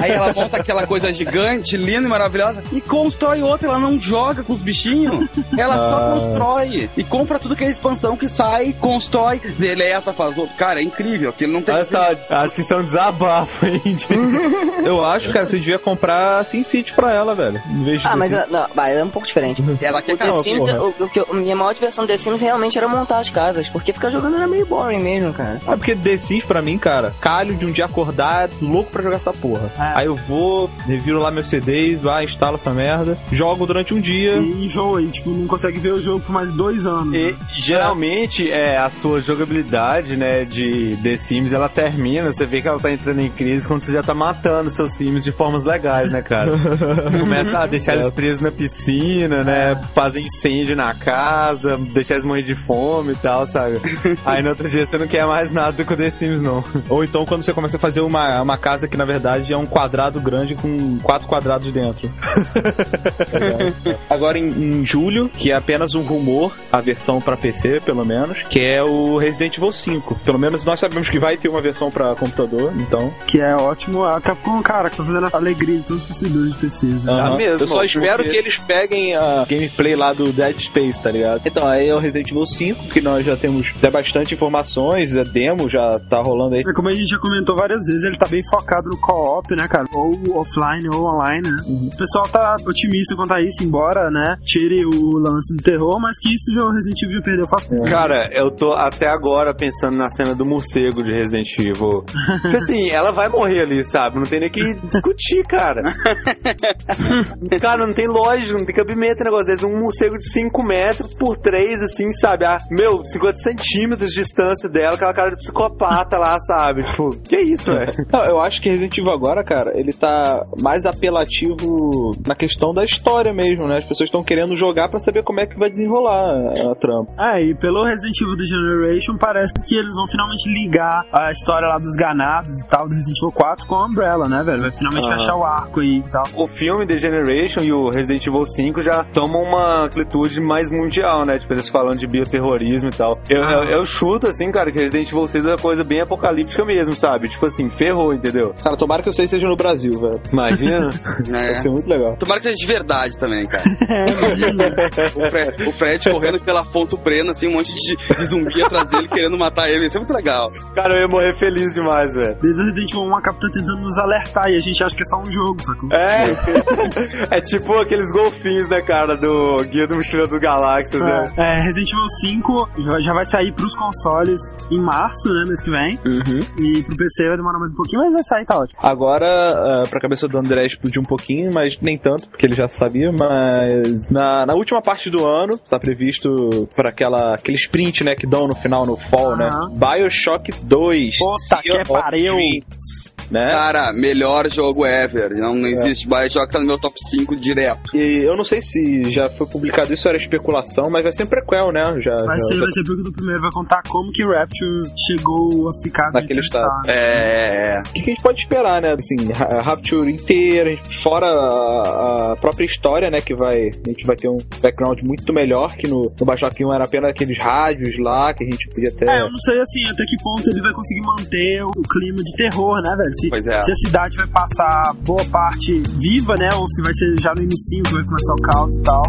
aí ela monta aquela coisa gigante, linda e maravilhosa, e constrói outra. Ela não joga com os bichinhos. Ela só Ah. constrói. E compra tudo que é expansão que sai, constrói, deleta, faz outro. Cara, é incrível. Aquilo não tem Olha só, acho que isso é um desabafo, hein? Eu acho, cara, você devia comprar SimCity pra ela, velho. Em vez de Ah, mas Sims. é- não, vai, é um pouco diferente. Ela quer The Não, Sims, o, o que eu- minha maior diversão do The Sims realmente era montar as casas, porque ficar jogando era meio boring mesmo, cara. É porque The Sims, pra mim, cara, calho de um dia acordar, louco pra jogar essa porra. É. Aí eu vou, reviro lá meus CDs, vai, instalo essa merda, jogo durante um dia. E enjoa, e tipo, não consegue ver o jogo por mais dois anos. E né? geralmente é a sua jogabilidade, né, de The Sims, ela termina, você vê que ela tá entrando em crise quando você já tá matando seus Sims de formas legais, né, cara? Começa a deixar eles presos na piscina, né, fazer incêndio na casa, deixar eles morrer de fome e tal, sabe? Aí no outro dia você não quer mais nada com The Sims, não. Ou então quando você começa a fazer uma, uma casa que na verdade é um quadrado grande com quatro quadrados dentro. Agora em, em julho, que é apenas um rumor, a versão pra PC pelo menos, que é o Resident Evil 5. Pelo menos nós sabemos que vai ter uma versão pra computador, então. Que é ótimo. A Capcom, cara, que tá fazendo a alegria de todos os possuidores de PCs, né? aham. Tá mesmo, Eu só espero porque- que eles peguem a gameplay lá do Dead Space, tá ligado? Então, aí é o Resident Evil 5, que nós já temos até bastante informações, é demo, já tá rolando aí. É Como a gente já comentou várias vezes, ele tá bem focado no co-op, né, cara? Ou offline ou online, né? O pessoal tá otimista quanto a isso, embora, né, tire o lance do terror, mas que isso já o Resident Evil já perdeu faz tempo. Cara, eu tô até agora pensando na cena do morcego de Resident Evil. Porque assim, ela vai morrer ali, sabe? Não tem nem que discutir, cara. cara, não tem lógica, não tem cabimento o negócio desse. Um morcego de 5 metros por 3, assim, sabe? Ah, meu, 50 centímetros de distância dela, aquela cara de psicopata lá, sabe? Tipo, que isso, velho? Eu acho que Resident Evil agora, cara, ele tá mais apelativo na questão da história mesmo, né? As pessoas estão querendo jogar pra saber como é que vai desenrolar a, a trama. Ah, e pelo Resident Evil The Generation, parece que eles vão finalmente ligar a história lá dos ganados e tal do Resident Evil 4 com a Umbrella, né, velho? Vai finalmente Ah. fechar o arco aí e tal. O filme The Generation e o Resident Evil 5 já tomam uma amplitude mais mundial, né? Tipo, eles falando de bioterrorismo e tal. Eu, eu, eu chuto, assim, cara, que Resident Evil 6 é uma coisa bem apocalíptica mesmo, sabe? Tipo assim, ferrou, entendeu? Cara, tomara que eu sei seja no Brasil, velho. Imagina. né? Vai ser muito legal. Tomara que seja de verdade também, cara. o, Fred, o Fred correndo pela Afonso Prena, assim, um monte de, de zumbi atrás dele querendo matar ele. Isso é muito legal. cara, eu ia morrer feliz demais, velho. Desde o Resident Evil 1 a Capitã tentando nos alertar e a gente acha que é só um jogo, sacou? É, é tipo aqueles golfinhos, né, cara, do Guia do Mochila dos Galáxias, né? É, Resident Evil 5 já- vai sair pros consoles em março, né, mês que vem. E pro PC vai demorar mais um pouquinho, mas vai sair, tá ótimo. Agora, ah, pra cabeça do André explodir um pouquinho, mas nem tanto, porque ele já sabia, mas na, na última parte do ano, tá previsto para aquela aquele sprint, né, que dão no final, no fall, né? Aham. Bioshock 2. Puta que pariu. Dreams, né? Cara, melhor jogo ever. Não, não existe. Bioshock tá no meu top 5 direto. E eu não sei se já foi publicado isso, era especulação, mas vai ser um prequel, né? Já, Vai já- ser, já- vai ser porque do primeiro vai contar como que Rapture chegou a ficar Naquele está, né? É. O que que a gente pode esperar, né? Assim, Rapture inteira, fora a, a própria história, né? Que vai. A gente vai ter um background muito melhor que no, no Bioshock 1 era apenas aqueles rádios lá que a gente podia ter. É, eu não sei assim até que ponto ele vai conseguir manter o clima de terror, né, velho? Se, é. se a cidade vai passar boa parte viva, né? Ou se vai ser já no início que vai começar o caos e tal.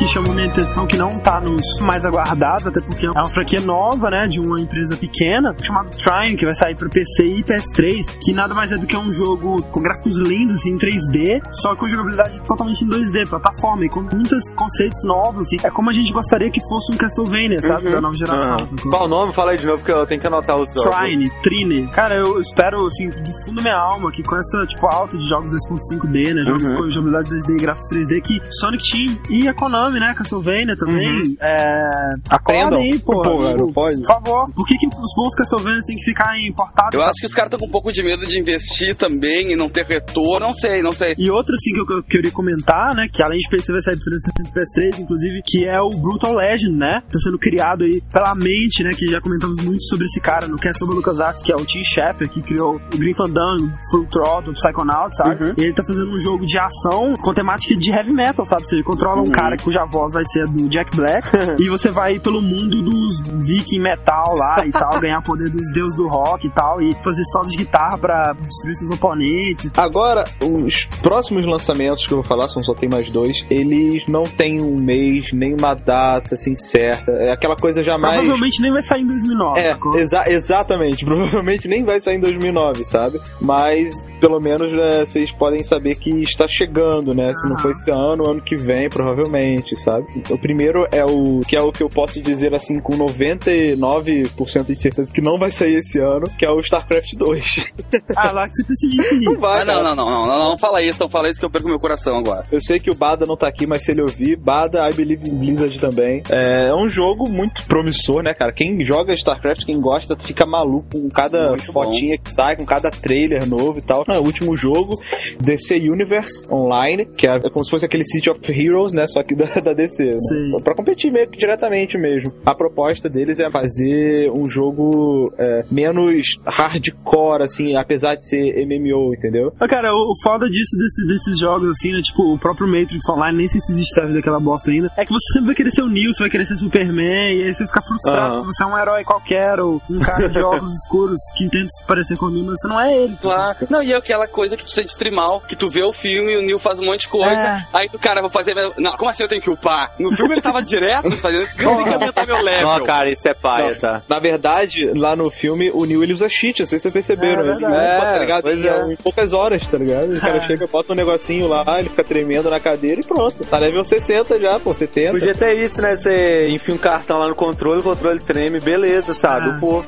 Que chamou minha atenção, que não tá nos mais aguardados, até porque é uma franquia nova, né, de uma empresa pequena, chamado Trine, que vai sair para PC e PS3, que nada mais é do que um jogo com gráficos lindos, assim, em 3D, só com jogabilidade totalmente em 2D, plataforma, e com muitos conceitos novos, e é como a gente gostaria que fosse um Castlevania, sabe, da nova geração. Aham. Qual o nome? Fala aí de novo que eu tenho que anotar os jogos. Trine, Trine. Cara, eu espero, assim, do fundo da minha alma, que com essa, tipo, alta de jogos 2.5D, né, jogos Uhum. com jogabilidade 2D e gráficos 3D, que Sonic Team e a Konami, né, Castlevania também, é... Aprendam. acordem aí, pô. Pô, cara, pode. Por favor. Por que, que os bons Castlevania têm que ficar importados? Eu acho que os caras estão com um pouco de medo de investir também e não ter retorno. Não sei, não sei. E outro, assim, que eu, que eu queria comentar, né, que além de PC vai sair pro 360 e PS3, inclusive, que é o Brutal Legend, né, tá sendo criado aí pela mente, né, que já comentamos muito sobre esse cara no Cast sobre Lucas Arts, que é o Tim Schafer, que criou o Grim Fandango, Full Throttle, Psychonauts, sabe? E ele tá fazendo um jogo de ação com temática de heavy metal, sabe? Você controla um cara cuja voz vai ser a do Jack Black, e você vai pelo mundo dos viking metal lá e tal, ganhar poder dos deuses do rock e tal, e fazer solos de guitarra pra destruir seus oponentes. Agora, os próximos lançamentos que eu vou falar, são só tem mais dois, eles não têm um mês, nem uma data assim certa. É aquela coisa já mais. Provavelmente nem vai sair em 2009, É, exa- exatamente. Provavelmente nem vai sair em 2009, sabe? Mas pelo menos né, vocês podem saber que está chegando, né? Se não Ah. for esse ano, ano que vem, provavelmente, sabe? O primeiro é o que é o que eu posso dizer assim com 99% de certeza que não vai sair esse ano, que é o StarCraft 2. Ah, lá que você pessimista aí. Não vai, Ah, não, não, não, não, não, não fala isso, não fala isso que eu perco meu coração agora. Eu sei que o Bada não tá aqui, mas se ele ouvir, Bada, I Believe in Blizzard também. É um jogo muito promissor, né, cara? Quem joga StarCraft, quem gosta, fica maluco com cada Muito fotinha que sai, com cada trailer novo e tal. É o último jogo, DC Universe Online, que é como se fosse aquele City of Heroes, né? Só que da, da DC, né? Sim. Pra competir meio que diretamente mesmo. A proposta deles é fazer um jogo é, menos hardcore, assim, apesar de ser MMO, entendeu? Mas, cara, o, o foda disso, desses, desses jogos, assim, né? Tipo, o próprio Matrix Online, nem sei se existe serve daquela bosta ainda. É que você sempre vai querer ser o Neo, você vai querer ser Superman, e aí você fica frustrado porque você é um herói qualquer, ou um cara de óculos escuros que tenta se parecer com o Neo, mas você não é ele. Claro. Não, e é aquela coisa que tu sente trimal, que tu vê o filme e o Neil faz um monte de coisa, É. aí tu, cara, vou fazer. Não, como assim eu tenho que upar? No filme ele tava direto fazendo. Eu tenho que aumentar meu level. Não, cara, isso é paia, tá? Na verdade, lá no filme, o Neil ele usa cheat, não sei se vocês perceberam. É, ele upa, tá É, ligado? pois em, é. em poucas horas, tá ligado? O cara É. chega, bota um negocinho lá, ele fica tremendo na cadeira e pronto. Tá level 60 já, pô, 70. Podia ter isso, né? Você enfia um cartão lá no controle, o controle treme, beleza, sabe? Ah. Pô.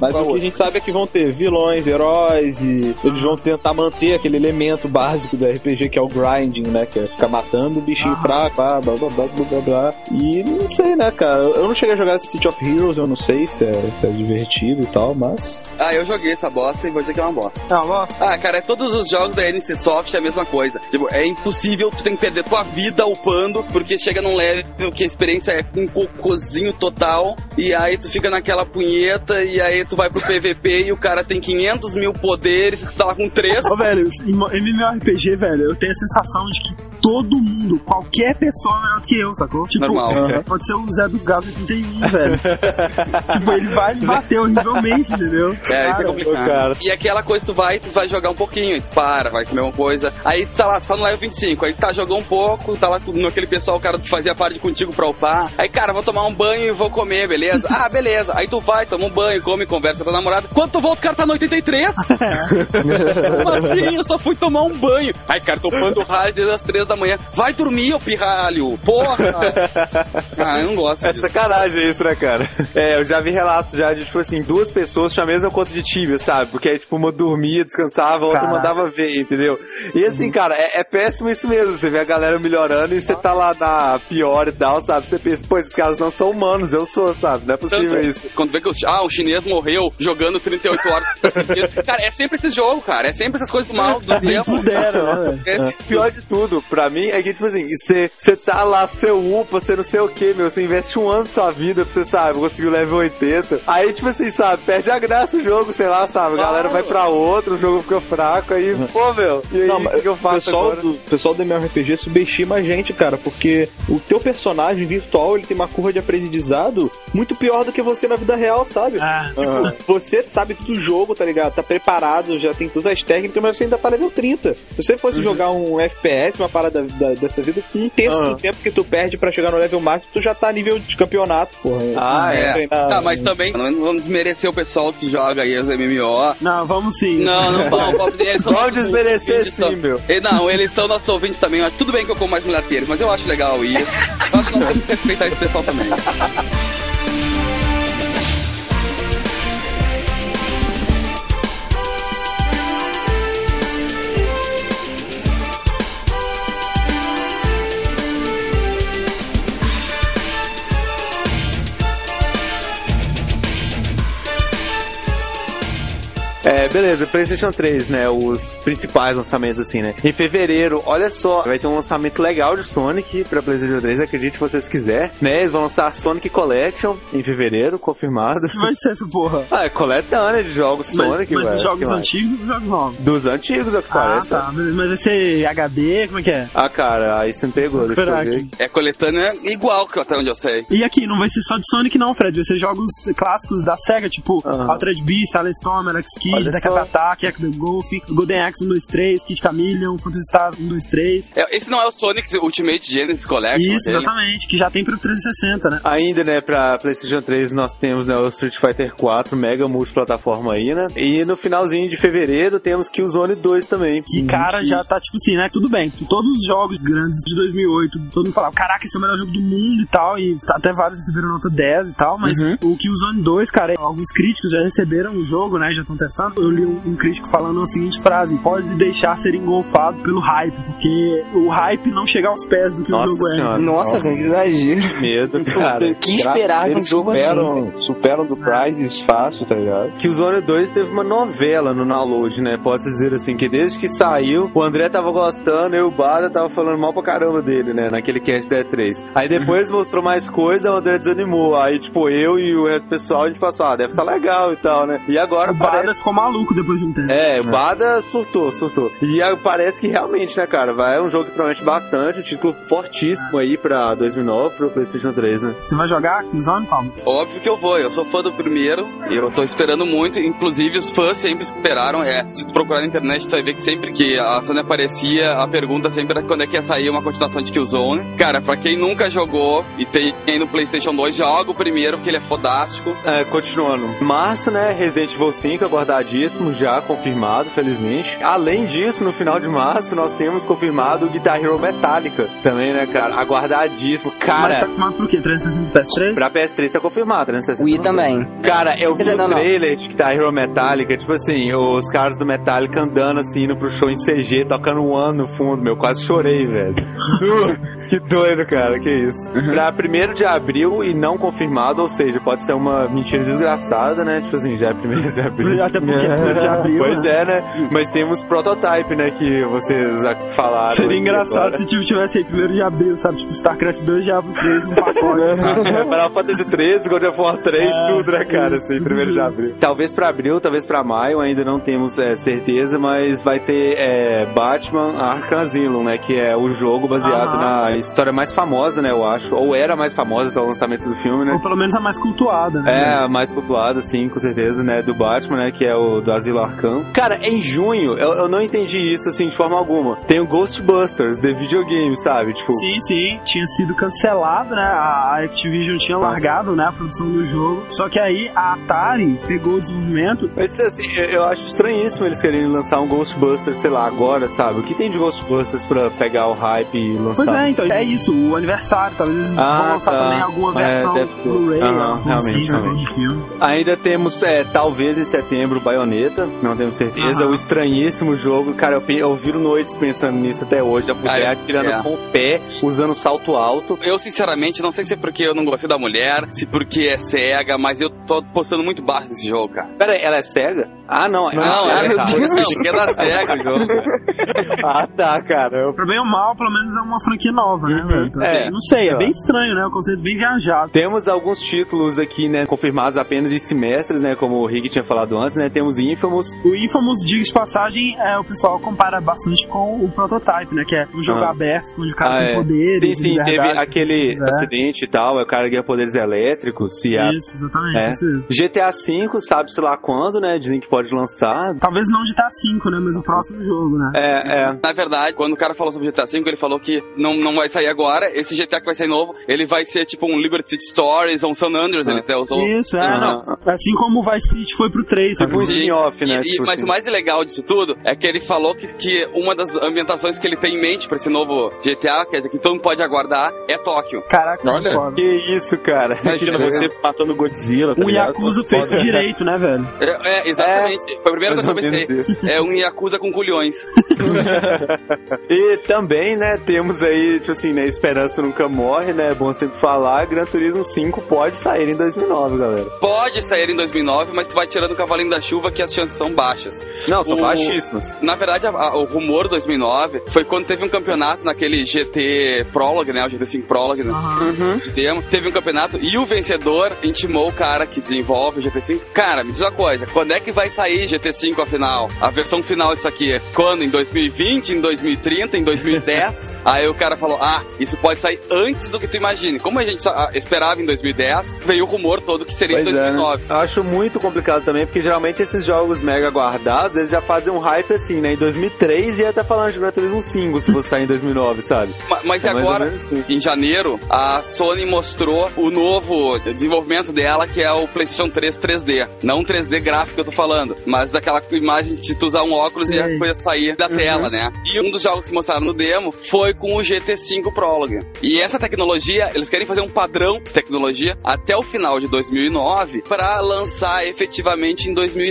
Mas o que a gente sabe é que vão ter vilões, heróis e eles vão tentar manter aquele elemento básico do RPG que é o grinding, né? Que é ficar matando o bichinho Ah. fraco, blá, blá, blá, blá, blá, blá, blá. E não sei, né, cara? Eu não cheguei a jogar City of Heroes, eu não sei se é, se é divertido e tal, mas. Ah, eu joguei essa bosta e vou dizer que é uma bosta. Não, bosta. Ah, cara, é todos os jogos da NC Soft é a mesma coisa. Tipo, é impossível, tu tem que perder tua vida upando, porque chega num level que a experiência é um cocôzinho total, e aí tu fica naquela punheta, e aí tu vai pro PVP e o cara tem 500 mil poderes, tu tá lá com 3. Ô, velho, em MMORPG, velho, eu tenho a sensação de que todo mundo, qualquer pessoa é melhor do que eu, sacou? Tipo, Normal. pode ser o Zé do Gado 31, velho. tipo, ele vai me bater horrivelmente, entendeu? É, isso é Cara, complicado. cara. E aquela coisa, tu vai, tu vai jogar um pouquinho, aí tu para, vai comer uma coisa. Aí tu tá lá, tu tá no level 25, aí tu tá, jogou um pouco, tá lá com aquele pessoal, o cara que fazia parte contigo pra upar. Aí, cara, vou tomar um banho e vou comer, beleza? Ah, beleza. Aí tu vai, toma um banho, come, conversa com a tua namorada. Quando tu volta, o cara tá no 83. Como assim? Eu só fui tomar um banho. Aí, cara, tô upando hard desde as 3 da manhã. Vai dormir, ô pirralho. Porra. Ah, eu não gosto É disso. sacanagem isso, né, cara? É, eu já vi relatos já de, tipo assim, duas pessoas tinham a mesma conta de Tibia, sabe? Porque aí, tipo, uma dormia, descansava, a outra Caraca. mandava ver, entendeu? E assim, cara, é, é péssimo isso mesmo. Você vê a galera melhorando e você tá lá na pior e tal, sabe? Você pensa, pô, esses caras não são humanos, eu sou, sabe? Não é possível Tanto, isso. Quando vê que o, ah, o chinês morreu jogando 38 horas. Cara, é sempre esse jogo, cara. É sempre essas coisas do mal, do tempo. pudera, né? É, Pior de tudo, pra mim é que, tipo assim, você tá lá, você upa, você não sei o que, meu, você investe um ano da sua vida pra você, sabe, conseguir o level 80. Aí, tipo assim, sabe, perde a graça o jogo, sei lá, sabe, a galera vai pra outro, o jogo fica fraco, aí, pô, meu, e aí, Não, o que, que eu faço pessoal agora? do, o pessoal do MMORPG subestima a gente, cara, porque o teu personagem virtual, ele tem uma curva de aprendizado muito pior do que você na vida real, sabe? Ah, Tipo, você sabe tudo do jogo, tá ligado? Tá preparado, já tem todas as técnicas, mas você ainda tá level 30. Se você fosse jogar um FPS, uma parada da- dessa vida, com um terço Uhum. do tempo que tu perde pra chegar no level máximo, tu já tá nível de campeonato, porra. Ah, É. Treinar- Tá, mas também não vamos desmerecer o pessoal que joga aí as MMO. não, vamos sim. Não, não vamos. vamos eles são desmerecer sim, então. meu. E Não, eles são nossos ouvintes também. mas Tudo bem que eu como mais mulheres, mas eu acho legal isso. Eu acho que nós temos que respeitar esse pessoal também. É, beleza, PlayStation 3, né? Os principais lançamentos, assim, né? Em fevereiro, olha só, vai ter um lançamento legal de Sonic pra PlayStation 3, acredite se vocês quiserem, né? Eles vão lançar Sonic Collection em fevereiro, confirmado. que vai ser essa porra? Ah, é coletânea de jogos Sonic, mas, mas velho. dos jogos antigos ou dos jogos novos? Dos antigos, é o que Ah, parece. tá. Mas mas vai ser HD, como é que é? Ah, cara, aí você me pegou, deixa eu ver. É coletânea igual que até onde eu sei. E aqui, não vai ser só de Sonic não, Fred. Vai ser jogos clássicos da SEGA, tipo Aham. Altered Beast, Silent Storm, Alex Kidd, Olha Deck só. Attack, Hack the Golf, Golden Axe 1, 2, 3, Kid Chameleon, Phantasy Star 1, 2, 3. É, Esse não é o Sonic Ultimate Genesis Collection? Isso, exatamente, que já tem pro 360, né? Ainda, né, pra PlayStation 3 nós temos né, o Street Fighter 4 mega multiplataforma aí, né? E no finalzinho de fevereiro temos Killzone 2 também. Que, cara, já tá tipo assim, né? Tudo bem, que todos os jogos grandes de 2008, todo mundo falava, caraca, esse é o melhor jogo do mundo e tal, e tá- até vários receberam nota 10 e tal, mas o Killzone 2, cara, alguns críticos já receberam o jogo, né? Já estão testando. Eu li um, um crítico falando a seguinte frase: pode deixar ser engolfado pelo hype, porque o hype não chega aos pés do que Nossa o jogo senhora. é. Nossa, que exagero. Medo, cara. que esperar de um jogo assim? superam, superam do Prizes fácil, tá ligado? Killzone 2 teve uma novela no download, né? Posso dizer assim, que desde que saiu, o André tava gostando, eu e o Bada tava falando mal pra caramba dele, né? Naquele cast da E3. Aí depois mostrou mais coisa, o André desanimou. Aí, tipo, eu e o resto do pessoal, a gente passou, ah, deve tá legal e tal, né? E agora O Bada parece... ficou maluco depois de um tempo. É, o Bada surtou, surtou. E aí parece que realmente, né, cara, vai é um jogo que promete bastante, um título fortíssimo aí pra 2009, pro PlayStation 3, né? Você vai jogar Killzone, Paulo? Óbvio que eu vou, eu sou fã do primeiro, eu tô esperando muito, inclusive os fãs sempre esperaram, é, se tu procurar na internet tu vai ver que sempre que a Sony aparecia, a pergunta sempre era quando é que ia sair uma continuação de Killzone. Cara, pra quem nunca jogou e tem aí no Playstation 2, joga o primeiro, porque ele é fodástico. É, continuando. Março, né? Resident Evil 5 aguardadíssimo, já confirmado, felizmente. Além disso, no final de março, nós temos confirmado o Guitar Hero Metallica. Também, né, cara? Aguardadíssimo. Mas tá Cara, acostumado por quê? 360 PS3? pra PS3 tá confirmado, né? 360 Wii também. Cara, eu vi o não, não. trailer de Guitar Hero Metallica, tipo assim, os caras do Metallica andando assim, indo pro show em CG, tocando um ano no fundo, meu, quase chorei, velho. que doido, cara, que isso. Uhum. Pra 1 de abril e não confirmado, ou seja, pode ser uma mentira desgraçada, né? Tipo assim, já é 1 de abril. Até é primeiro de abril. Pois né? é, né? Mas temos prototype, né? Que vocês falaram. Seria engraçado agora. se tipo, tivesse aí primeiro de abril, sabe? Tipo StarCraft 2 Diablo 3 no pacote, sabe? Final Fantasy 13, God of War 3, É, tudo, né, cara? isso, Assim, primeiro de abril. Talvez pra abril, talvez pra maio, ainda não temos é, certeza, mas vai ter é, Batman Arkham Asylum, né? Que é o jogo baseado Aham. na história mais famosa, né? Eu acho. Ou era a mais famosa até o lançamento do filme, né? Ou pelo menos a mais cultuada, né? É, a mais cultuada, sim, com certeza, né? Do Batman, né? Que é o do Asilo Arkham. Cara, em junho, eu, eu não entendi isso, assim, de forma alguma. Tem o Ghostbusters, The Videogame, sabe? Tipo, Sim, sim. Tinha sido cancelado, né? A Activision tinha largado, né? A produção do jogo. Só que aí a Atari pegou o desenvolvimento. Mas assim, eu- acho estranhíssimo eles quererem lançar um Ghostbusters, sei lá, agora, sabe? O que tem de Ghostbusters pra pegar o hype e lançar? Pois é, então. É isso, o aniversário. Talvez eles Ah, vão lançar tá. também alguma É, versão ter. Blu-ray, alguma coisa realmente, assim, né, realmente. de filme. Ainda temos, é, talvez em setembro, Planeta, não tenho certeza. Aham. O estranhíssimo jogo, cara, eu, eu viro noites pensando nisso até hoje. A mulher Ah, é? atirando É. com o pé, usando salto alto. Eu, sinceramente, não sei se é porque eu não gostei da mulher, se porque é cega, mas eu tô postando muito baixo nesse jogo, cara. Pera aí, ela é cega? Ah, não. Não, ela é, é, tá. acho que é da cega o jogo. Ah, tá, cara. Pra bem ou mal, pelo menos é uma franquia nova, né? velho? Então, É. Não sei, é Sei bem estranho, né? O conceito bem viajado. Temos alguns títulos aqui, né, confirmados apenas em semestres, né, como o Rick tinha falado antes, né, temos Infamous, O Infamous, diga de passagem, é, o pessoal compara bastante com o Prototype, né? Que é um jogo Ah. aberto, onde o cara Ah, tem é. poderes. sim, sim, teve aquele quiser. acidente e tal, o cara ganha poderes elétricos, e a Isso, exatamente, É. isso. GTA V, sabe-se lá quando, né, dizem que pode lançar, Talvez não GTA V, né? Mas o próximo jogo, né? é, é, Na verdade, quando o cara falou sobre GTA V, ele falou que não, não vai sair agora. Esse GTA que vai sair novo, ele vai ser tipo um Liberty City Stories ou um San Andreas, ele até usou. Isso, é, não. Assim como o Vice City foi pro 3, sabe? tipo um Sim. spin-off, né, E- e- tipo mas assim. o mais legal disso tudo é que ele falou que, que uma das ambientações que ele tem em mente pra esse novo GTA, quer dizer, que todo mundo pode aguardar, é Tóquio. Caraca, Olha. foda. Que isso, cara. Imagina você matando Godzilla. tá Um ligado? Yakuza feito direito, né, velho? É, é, exatamente. Foi a primeira coisa que eu pensei. isso. É um Yakuza com culhões. E também, né, temos aí, tipo assim, né, esperança nunca morre, né, é bom sempre falar, Gran Turismo 5 pode sair em 2009, galera. Pode sair em 2009, mas tu vai tirando o cavalinho da chuva que as chances são baixas. Não, são O- baixíssimos. Na verdade, a- a- o rumor 2009 foi quando teve um campeonato naquele GT Prologue, né? O GT5 Prologue, né? Aham. de demo, teve um campeonato e o vencedor intimou o cara que desenvolve o GT5. Cara, me diz uma coisa, quando é que vai sair GT5 afinal? A versão final disso aqui é quando? Em 2020, em 2030, em 2010? Aí o cara falou: Ah, isso pode sair antes do que tu imagine. Como a gente ah, esperava em 2010, veio o rumor todo que seria Pois em é, né? 2009. Eu acho muito complicado também, porque geralmente esses jogos mega guardados, eles já fazem um hype assim, né? Em 2003 ia estar falando de Gran Turismo 5 se fosse sair em 2009, sabe? Ma- Mas É agora, assim. em janeiro, a Sony mostrou o novo desenvolvimento dela, que é o PlayStation 3 3D. Não 3D gráfico que eu tô falando, mas daquela imagem de tu usar um óculos e a coisa sair da tela, né? E um dos jogos que mostraram no demo foi com o GT5 Prologue. E essa tecnologia, eles querem fazer um padrão de tecnologia até o final de 2009 para lançar efetivamente em 2010.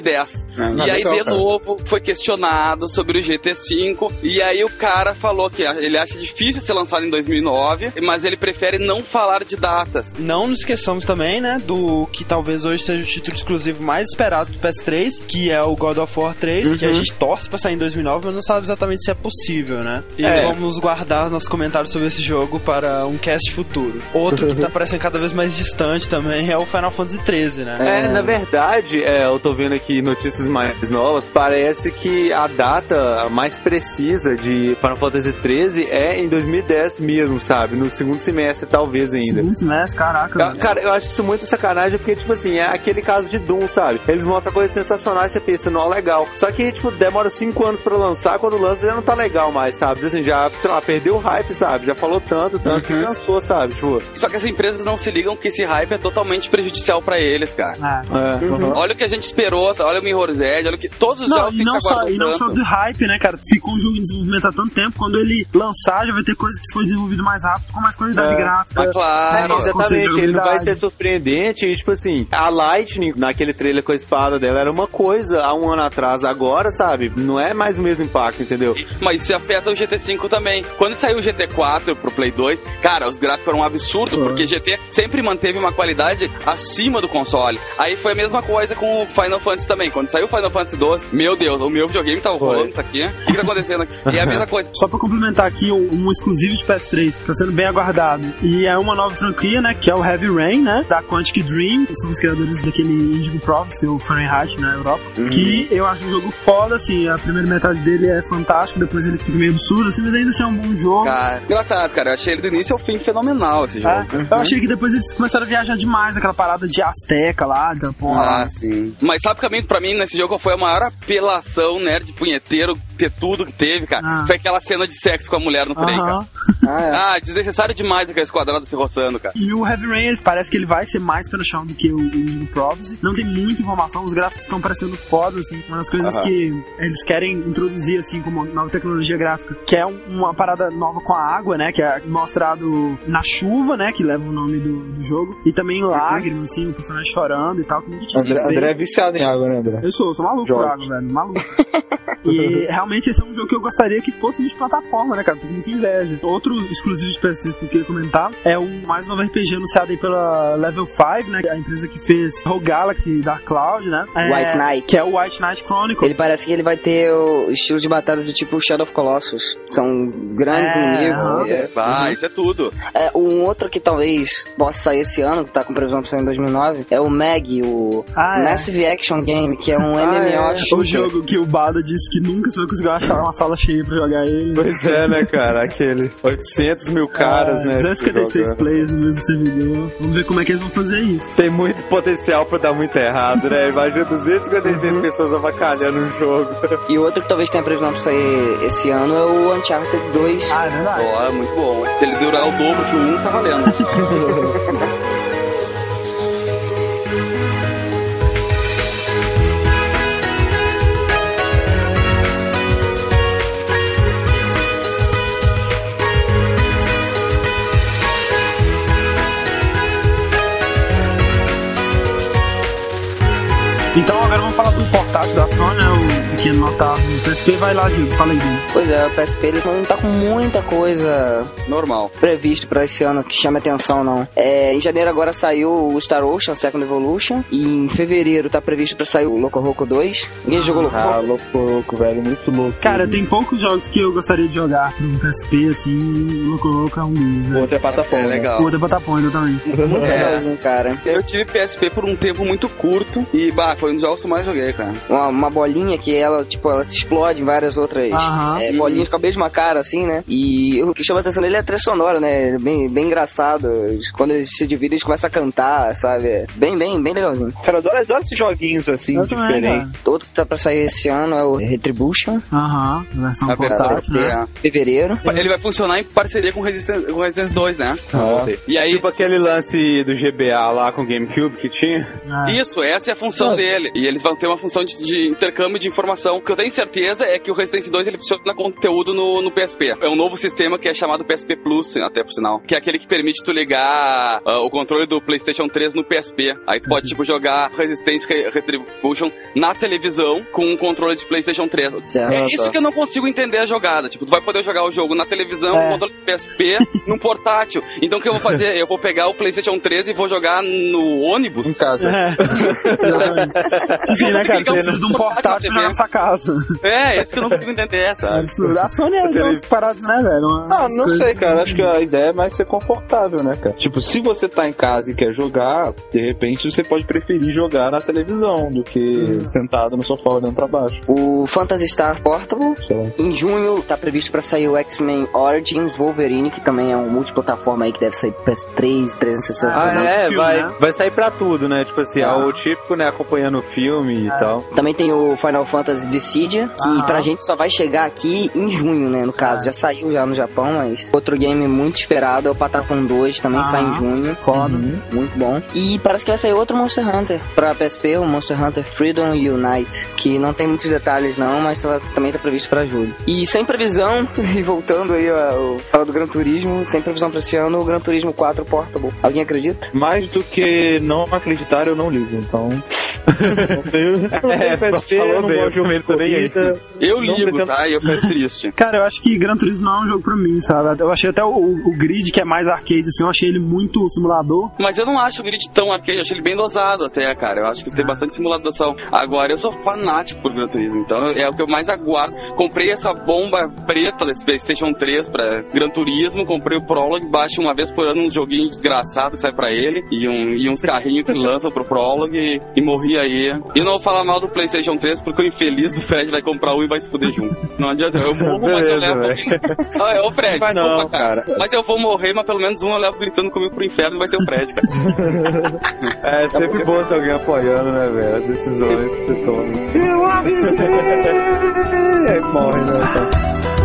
E aí, de novo, foi questionado sobre o GT5. E aí, o cara falou que ele acha difícil ser lançado em 2009, mas ele prefere não falar de datas. Não nos esqueçamos também, né, do que talvez hoje seja o título exclusivo mais esperado do PS3, que é o God of War 3, que a gente torce pra sair em 2009, mas não sabe exatamente se é possível, né? E É. vamos guardar nossos comentários sobre esse jogo para um cast futuro. Outro que tá parecendo cada vez mais distante também é o Final Fantasy 13, né? É, na verdade, é, eu tô vendo aqui notícias mais novas, parece que a data mais precisa de Final Fantasy 13 é em 2010 mesmo, sabe? No segundo semestre, talvez ainda. Segundo semestre, caraca. Ca- velho. Cara, eu acho isso muito sacanagem, porque, tipo assim, é aquele caso de Doom, sabe? Eles mostram coisas sensacionais e você pensa, não, legal. Só que, tipo, demora 5 anos pra lançar, quando lança já não tá legal mais, sabe? Assim, já, sei lá, perdeu o hype, sabe? Já falou tanto, tanto que cansou, sabe? Tipo, Só que as empresas não se ligam que esse hype é totalmente prejudicial pra eles, cara. É. é, uhum. Olha o que a gente esperou, olha o Mirror's Edge, olha o que todos os Não, jogos e a não, só, aguardou e não tanto. só do hype, né, cara? Ficou um jogo em desenvolvimento há tanto tempo, quando ele lançar, já vai ter coisa que foi desenvolvido mais rápido, com mais qualidade É. gráfica. Mas claro, Nossa, Exatamente, ele não vai ser surpreendente e, tipo assim, a Lightning, naquele trailer com a espada dela, era uma coisa há um ano atrás, agora, sabe? Não é mais o mesmo impacto, entendeu? Mas isso afeta o GT5 também. Quando saiu o GT4 pro Play 2, cara, os gráficos eram um absurdo, Foi. porque GT sempre manteve uma qualidade acima do console. Aí foi a mesma coisa com o Final Fantasy também. Quando saiu o Final Fantasy 12, meu Deus, o meu videogame tava Foi. rolando isso aqui. O que, que tá acontecendo aqui? E é a mesma coisa. Só pra complementar aqui, um, um exclusivo de PS3, tá sendo bem aguardado. E é uma nova franquia, né, que é o Heavy Rain, né, da Quantic Dream, que são os criadores daquele Indigo Prophecy, o Fahrenheit, na Europa. Que eu acho um jogo foda, assim, a primeira metade dele é fantástica, depois ele fica meio absurdo, assim, mas ainda assim é um bom jogo. Cara, engraçado, cara. Eu achei ele do início ao fim fenomenal esse jogo. É, Eu achei que depois eles começaram a viajar demais, aquela parada de Azteca lá, da porra. Ah, sim. Mas sabe que pra mim, nesse jogo, foi a maior apelação nerd punheteiro ter tudo que teve, cara? Ah. Foi aquela cena de sexo com a mulher no trem, cara. Aham. Ah, é. Ah, desnecessário demais aqueles quadrados se roçando, cara. E o Heavy Rain ele parece que ele vai ser mais pelo chão do que o Legion Prophecy. Não tem muita informação, os gráficos estão parecendo foda, assim. Uma das coisas Aham. que eles querem introduzir, assim, como nova tecnologia gráfica, que é um- uma parada nova com a água, né? Que é mostrado na chuva, né? Que leva o nome do, do jogo. E também em lágrimas, assim, o personagem chorando e tal, André, feito. André é viciado em água, né, André? Eu sou, sou maluco Jorge. água, velho, maluco. E realmente esse é um jogo que eu gostaria que fosse de plataforma, né, cara? Tô com muita inveja. Outro exclusivo de PS3 que eu queria comentar é o mais novo RPG anunciado aí pela Level 5, né? A empresa que fez Rogue Galaxy Dark Cloud, né? É, White Knight. Que é o White Knight Chronicles. Ele parece que ele vai ter o estilo de batalha do tipo Shadow of Colossus. São grandes É, inimigos. é- Ah, isso é tudo. É, um outro que talvez possa sair esse ano, que tá com previsão pra sair em 2009, é o Mag, o Ah, é. Massive Action Game, que é um Ah, MMO é. O jogo que o Bada disse que nunca você vai conseguir achar uma sala cheia pra jogar ele. Pois é, né, cara? Aquele 800 mil caras, Ah, né? 256 jogando. players no mesmo servidor. Vamos ver como é que eles vão fazer isso. Tem muito potencial pra dar muito errado, né? Imagina 256 Uhum. pessoas avacalhando um jogo. E o outro que talvez tenha previsão pra sair esse ano é o Uncharted 2. Ah, é verdade. Ó, é muito bom. Se ele durar o dobro que o 1, tá valendo. falar do portátil da Sony? O pequeno notável do PSP. Vai lá, Diego, fala aí. Pois é, o PSP ele não tá com muita coisa Normal. previsto pra esse ano que chame atenção, não. É, em janeiro agora saiu o Star Ocean Second Evolution. E em fevereiro tá previsto pra sair o Loco Roco 2. Ninguém jogou Loco Ah, Roco? louco, louco, velho, muito louco. Cara, tem poucos jogos que eu gostaria de jogar pro PSP, assim, o Loco Roco é um deles, O né? outro é plataforma. É legal. O outro é Patapônica também. Muito legalzinho, cara. Eu tive PSP por um tempo muito curto e, bah, foi um dos jogos que eu mais joguei, cara. Uma, uma bolinha que ela, tipo, ela se explode em várias outras Aham. é, bolinhas com a mesma cara, assim, né? E o que chama atenção nele é a trilha sonora, né? É Bem, bem engraçado. Quando eles se dividem, eles começam a cantar, sabe? É Bem, bem, bem legalzinho. Cara, eu adoro, adoro esses joguinhos assim, diferentes. Outro que tá pra sair esse ano é o Retribution, Aham, A versão portátil, né? europeia. fevereiro. Ele vai funcionar em parceria com Resistance, com Resistance 2, né? Ah. E aí, Tipo aquele lance do GBA lá com o GameCube que tinha. É. Isso, essa é a função dele. E eles vão ter uma função de, de intercâmbio de informação. O que eu tenho certeza é que o Resistance 2 ele funciona conteúdo no, no PSP. É um novo sistema que é chamado PSP Plus, até por sinal. Que é aquele que permite tu ligar ah, o controle do PlayStation 3 no PSP. Aí tu pode, tipo, jogar Resistance Re- Retribution na televisão com um controle de PlayStation 3. Certo. É isso que eu não consigo entender a jogada. Tipo, tu vai poder jogar o jogo na televisão, É. com controle do PSP, num portátil. Então o que eu vou fazer? Eu vou pegar o PlayStation 3 e vou jogar no ônibus. Em casa. É. Sim, né, cara? Você precisa de um portátil jogar na sua casa. É, isso que eu não consigo entender, É sabe? absurdo. A Sony é jogos parados, né, velho? Uma- Ah, não coisas- sei, cara. Acho que a ideia é mais ser confortável, né, cara? Tipo, se você tá em casa e quer jogar, de repente você pode preferir jogar na televisão do que sentado no sofá olhando pra baixo. O Phantasy Star Portable. Sei lá. Em junho tá previsto pra sair o X-Men Origins Wolverine, que também é um multiplataforma aí que deve sair pro PS3, 360. Ah, também. é, filme, vai, né? vai sair pra tudo, né? Tipo assim, é Ah. o típico, né? Acompanhando o filme e tal. Também tem o Final Fantasy Dissidia, que Aham. pra gente só vai chegar aqui em junho, né? No caso, já saiu já no Japão, mas outro game muito esperado é o Patapon 2, também Aham. sai em junho. Foda. Muito bom. E parece que vai sair outro Monster Hunter pra PSP, o Monster Hunter Freedom Unite, que não tem muitos detalhes não, mas tá- também tá previsto pra julho. E sem previsão, e voltando aí ao falar do Gran Turismo, sem previsão pra esse ano, o Gran Turismo 4 Portable. Alguém acredita? Mais do que não acreditar, eu não ligo. Então. não tenho, não tenho É, PSP, falou não bem, gosto de de também aí. Eu Não ligo, pretendo- tá? E eu fico triste. Cara, eu acho que Gran Turismo não é um jogo pra mim, sabe? Eu achei até o, o grid, que é mais arcade, assim, eu achei ele muito simulador. Mas eu não acho o grid tão arcade, eu acho ele bem dosado até, cara. Eu acho que tem bastante simulação. Agora, eu sou fanático por Gran Turismo, então é o que eu mais aguardo. Comprei essa bomba preta desse PlayStation 3 pra Gran Turismo, comprei o Prologue, baixo uma vez por ano um joguinho desgraçado que sai pra ele, e, um, e uns carrinhos que lançam pro Prologue, e, e morri aí. E não vou falar mal do PlayStation 3, porque o infeliz do Fred vai comprar um e vai se fuder junto. Não adianta, eu morro, mas eu Beleza, levo. Ah, ô Fred, Vai desculpa, não, cara. cara. Mas eu vou morrer, mas pelo menos um eu levo gritando comigo pro inferno e vai ser o Fred, cara. É sempre bom ter alguém apoiando, né, velho? As decisões que você toma. Eu avisei! É, morre, né? Então.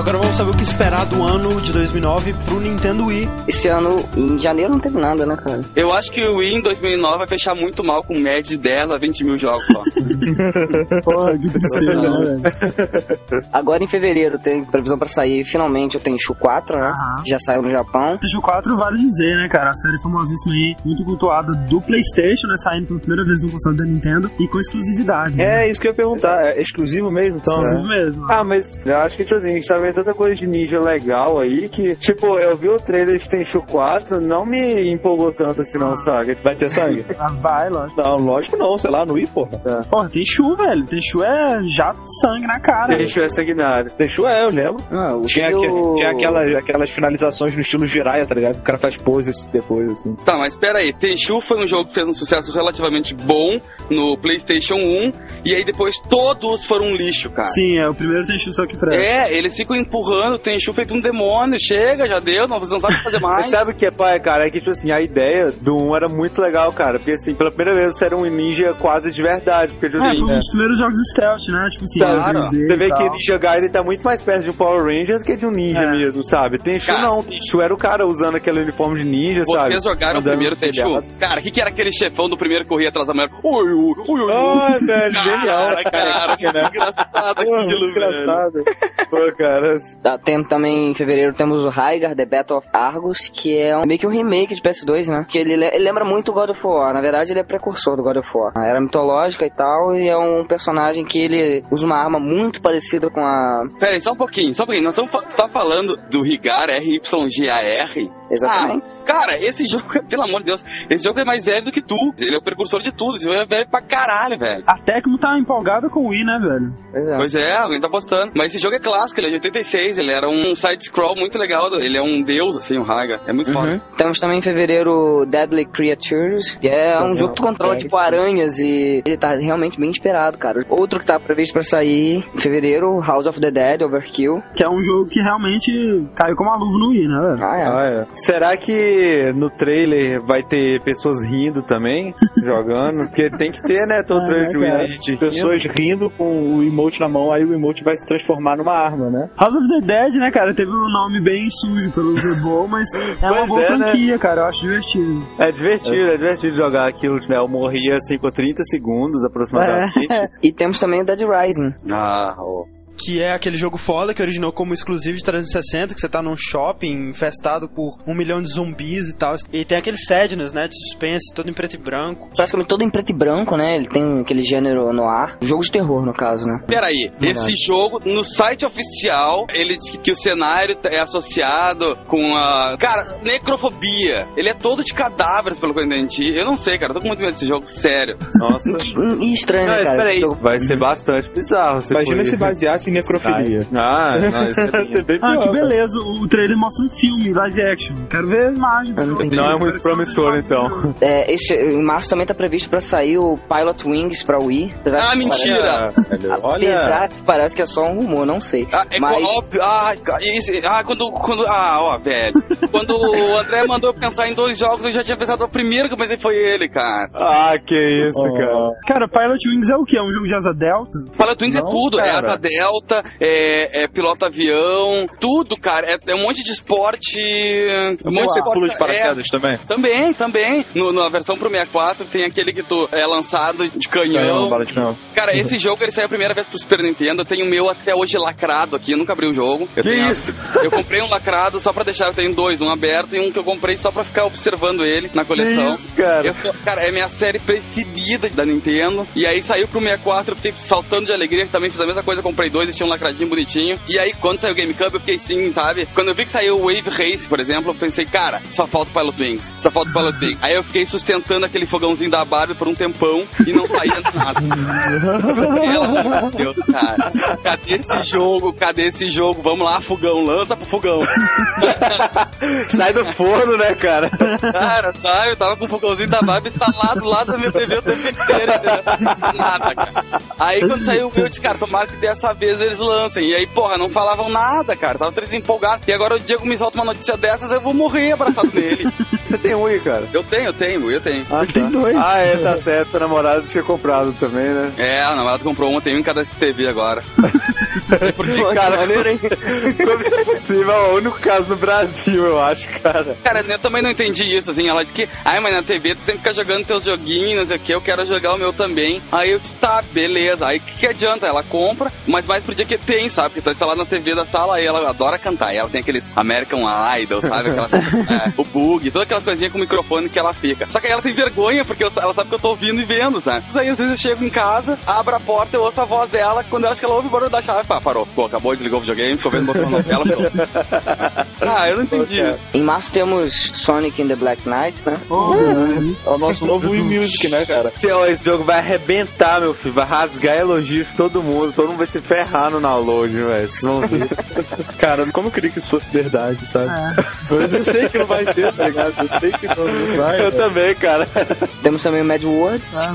Vamos saber o que esperar do ano de 2009 pro Nintendo Wii. Esse ano, em janeiro, não teve nada, né, cara? Eu acho que o Wii em 2009 vai fechar muito mal com média de 10 a 20 mil jogos só. Porra, que tristeza, né, velho? Agora em fevereiro tem previsão pra sair finalmente o Tenchu 4, né? Aham. Já saiu no Japão. Tenchu 4 vale dizer, né, cara? A série famosíssima aí, muito cultuada do PlayStation, né? Saindo pela primeira vez no console da Nintendo e com exclusividade. né? É isso que eu ia perguntar. É exclusivo mesmo, então? Exclusivo né? mesmo. Ah, mas eu acho que, tipo assim, a gente tá vendo tanta coisa de ninja legal aí que, tipo, eu vi o trailer de Tenchu 4, não me empolgou tanto assim, não, sabe? Vai ter sangue? Ah, vai, lógico. Não, lógico não, sei lá, no Wii, porra. Porra, tem Shu, velho. Tem Shu é jato de sangue na cara. Tenchu é sanguinário. Deixou é, eu lembro. Ah, o Tinha, o- tinha aquelas, aquelas finalizações no estilo Jiraiya, tá ligado? O cara faz poses depois, assim. Tá, mas pera aí, Tenchu foi um jogo que fez um sucesso relativamente bom no PlayStation 1 e aí depois todos foram um lixo, cara. Sim, é o primeiro Tenchu só que presta. É, eles ficam empurrando o Tenchu feito um demônio. Chega, já deu, não, você não sabe o fazer mais. Mas sabe o que é pai, cara? É que, tipo assim, a ideia do 1 era muito legal, cara. Porque, assim, pela primeira vez você era um ninja quase de verdade. Porque, tipo É, assim, foi um dos primeiros jogos stealth, né? Tipo assim, Claro, 3D você vê que. Ninja Gaiden tá muito mais perto de um Power Ranger do que de um ninja É. mesmo, sabe? Tenchu Cara. não, Tenchu era o cara usando aquele uniforme de ninja, sabe? Vocês jogaram o Andando primeiro nos Tenchu? Cara, o que, que era aquele chefão do primeiro que corria atrás da mulher? Oi, oi, oi, oi. Ai, velho, genial. Cara, cara, que engraçado aquilo, engraçado. Pô, cara. Tá, tem também em fevereiro temos o Raigar The Battle of Argus, que é um- meio que um remake de PS2, né? Que ele, le- ele lembra muito o God of War. Na verdade, ele é precursor do God of War. Era mitológica e tal, e é um personagem que ele usa uma arma muito parecida com a. Pera aí, só um pouquinho, só um pouquinho. Nós estamos tá falando do Rigar RYGAR? Exatamente. Ah, cara, esse jogo, pelo amor de Deus, esse jogo é mais velho do que tu. Ele é o precursor de tudo. Esse jogo é velho pra caralho, velho. A Tecmo tá empolgada com o Wii, né, velho? Pois é. Pois é, alguém tá postando. Mas esse jogo é clássico, ele é de 86, ele era um side-scroll muito legal, ele é um deus, assim, o Raga. É muito foda. Temos também em fevereiro Deadly Creatures, que é um jogo que tu controla tipo aranhas e ele tá realmente bem esperado, cara. Outro que tá previsto pra sair em fevereiro, House of the Dead, Overkill. Que é um jogo que realmente caiu como uma luva no Wii, né, velho? Ah, é. Ah, é. Será que no trailer vai ter pessoas rindo também, jogando? Porque tem que ter, né? Todo Ah, trailer de. Wii, gente rindo. Pessoas rindo com o emote na mão, aí o emote vai se transformar numa arma, né? House of the Dead, né, cara, teve um nome bem sujo pelo Zebol, mas é uma Pois boa é, né? franquia, cara, eu acho divertido. É divertido, é. divertido jogar aquilo, né? Eu morria assim com 30 segundos aproximadamente. E temos também o Dead Rising. Ah, ô. Que é aquele jogo foda que originou como exclusivo de 360, que você tá num shopping infestado por um milhão de zumbis e tal. E tem aquele Sadness, né? De suspense, todo em preto e branco. Praticamente todo em preto e branco, né? Ele tem aquele gênero no ar. Jogo de terror, no caso, né? Peraí, esse jogo, no site oficial, ele diz que, que o cenário é associado com a. Cara, necrofobia. Ele é todo de cadáveres, pelo que eu entendi. Eu não sei, cara, eu tô com muito medo desse jogo, sério. Nossa. E estranho, Não, né, cara? espera aí, vai ser bastante bizarro. Imagina se baseasse necrofilia. Ah, não, isso é bem Ah, que cara. beleza, o trailer mostra um filme, live action. Quero ver a imagem. Eu não. Não é muito promissor, então. É, esse, em março também tá previsto pra sair o Pilot Wings pra Wii. Apesar Ah, que mentira! Parece, Olha, apesar que parece que é só um rumor, não sei. Ah, é Mas- óbvio. Ah, isso, ah, quando, quando. Ah, ó, velho. Quando o André mandou eu pensar em dois jogos, eu já tinha pensado no primeiro que eu pensei foi ele, cara. ah, que isso, cara. Cara, Pilot Wings é o quê? É um jogo de asa delta? Fala Twins é Não, tudo, é cara. asa delta, é, é piloto avião, tudo, cara. É, é um monte de esporte. Um monte de esporte. pula de paraquedas é, também? também, também. No, na versão pro 64 tem aquele que tu é lançado de canhão. Cara, esse jogo ele saiu a primeira vez pro Super Nintendo. Eu tenho o meu até hoje lacrado aqui. Eu nunca abri o jogo. Eu Que tenho- isso? Eu comprei um lacrado só pra deixar. Eu tenho dois, um aberto e um que eu comprei só pra ficar observando ele na Que coleção. isso, cara. Eu tô- cara, é minha série preferida da Nintendo. E aí saiu pro 64, eu fiquei saltando de alegria. Também fiz a mesma coisa, comprei dois e tinha um lacradinho bonitinho. E aí, quando saiu o GameCube, eu fiquei sim, sabe? Quando eu vi que saiu o Wave Race, por exemplo, eu pensei, cara, só falta o Pilot Wings. Só falta o Pilot Wings. Aí eu fiquei sustentando aquele fogãozinho da Barbie por um tempão e não saía nada. Amor de Deus, cara. Cadê esse jogo? Cadê esse jogo? Vamos lá, fogão, lança pro fogão. Sai do forno, né, cara? Cara, sabe? Eu tava com o fogãozinho da Barbie instalado lá da minha TV o tempo inteiro? Nada, cara. Aí quando saiu o meu, eu disse, cara, tomara que dessa vez eles lancem. E aí, porra, não falavam nada, cara. Tava três empolgados. E agora o Diego me solta uma notícia dessas, eu vou morrer abraçado nele. Você tem um aí, cara? Eu tenho, eu tenho, eu tenho. Ah, Tem dois. Ah, é, tá certo. Seu namorado tinha comprado também, né? É, a namorada comprou um, eu tenho um em cada TV agora. Porque, cara, como isso é possível? É o único caso no Brasil, eu acho, cara. Cara, eu também não entendi isso, assim. Ela disse que, ai, mas na TV tu sempre fica jogando teus joguinhos, não sei o que, eu quero jogar o meu também. Aí eu disse, tá, beleza. Aí o que, que adianta? Ela compra, mas mais pro dia que tem, sabe? Porque tá instalado na TV da sala e ela adora cantar. E ela tem aqueles American Idol, sabe? Aquelas, é, o bug, todas aquelas coisinhas com microfone que ela fica. Só que aí ela tem vergonha, porque ela sabe que eu tô ouvindo e vendo, sabe? Mas aí às vezes eu chego em casa, abro a porta, eu ouço a voz dela, quando eu acho que ela ouve o barulho da chave, pá, parou. Pô, acabou, desligou o videogame, ficou vendo botão na novela, pronto. Ah, eu não entendi isso. Em março temos Sonic in the Black Knight, né? É o nosso novo Wii Music, né, cara? Esse, ó, esse jogo vai arrebentar, meu filho. Vai rasgar elogios de todo mundo. Todo mundo vai se ferrar no download, velho. Vocês vão ver. Cara, como eu queria que isso fosse verdade, sabe? Mas eu sei que não vai ser, tá ligado? Eu sei que não vai. Eu também, cara. Temos também o Mad World, Ah,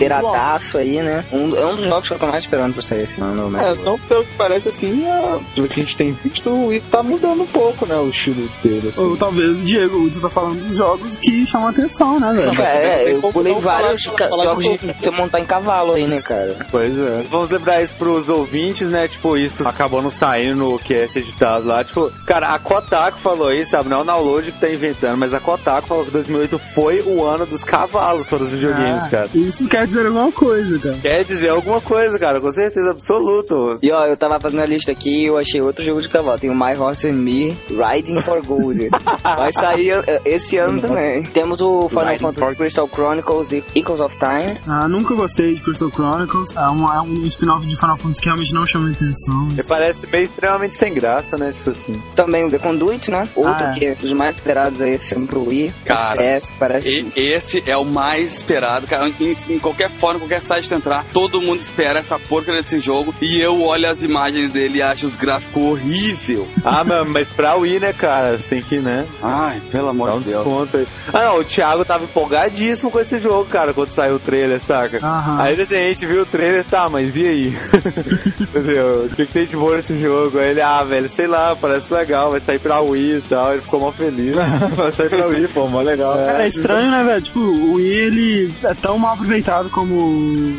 aí, né? Um, é um dos jogos que eu tô mais esperando pra sair esse ano, Mad É, World. então, pelo que parece, assim, é, pelo que a gente tem visto, o Wii tá mudando um pouco, né, o estilo dele, assim. Ou talvez o Diego, você tá falando dos jogos que chamam atenção, né, velho? É, tem eu pulei vários falar- falar de jogos de pouco. você montar em cavalo aí, né, cara? Pois é. Vamos lembrar isso pros ouvintes, né? Tipo, isso acabou não saindo no que é editado lá. Tipo, cara, a Kotaku falou isso, sabe? Não é o Download que tá inventando, mas a Kotaku falou que 2008 foi o ano dos cavalos para os videogames, Ah, cara. Isso quer dizer alguma coisa, cara. Quer dizer alguma coisa, cara, com certeza absoluta. E ó, eu tava fazendo a lista aqui e eu achei outro jogo de cavalo. Tem o My Horse and Me, Riding for Gold. Vai sair eh, esse ano também. Temos o Final Riding Fantasy Crystal Chronicles e Echoes of Time. Ah, nunca gostei de Crystal Chronicles. É um, é um spin-off de Final Fantasy que realmente não chama atenção. E parece meio extremamente sem graça, né? Tipo assim. Também o The Conduit, né? Outro Ah, é. que é dos mais esperados aí esse ano pro Wii. Cara, PS, parece. E esse é o mais esperado, cara. Em, em qualquer fórum, qualquer site entrar, todo mundo espera essa porcaria desse jogo. E eu olho as imagens dele e acho os gráficos horrível. Ah, mano, mas pra Wii, né, cara? Você tem que, né? Ai, pelo amor um de Deus. desconto aí. Ah, não, o Thiago tava empolgadíssimo com esse jogo, cara, quando saiu o trailer, saca? Aham. Aí assim, a gente viu o trailer, tá, mas e aí? Entendeu? O que, que tem de bom nesse jogo? Aí ele, ah, velho, sei lá, parece legal, vai sair pra Wii e tal. Ele ficou mal feliz. Vai sair pra Wii, pô, mó legal. Cara, é estranho, né, velho? Tipo, o Wii, ele é tão mal aproveitado como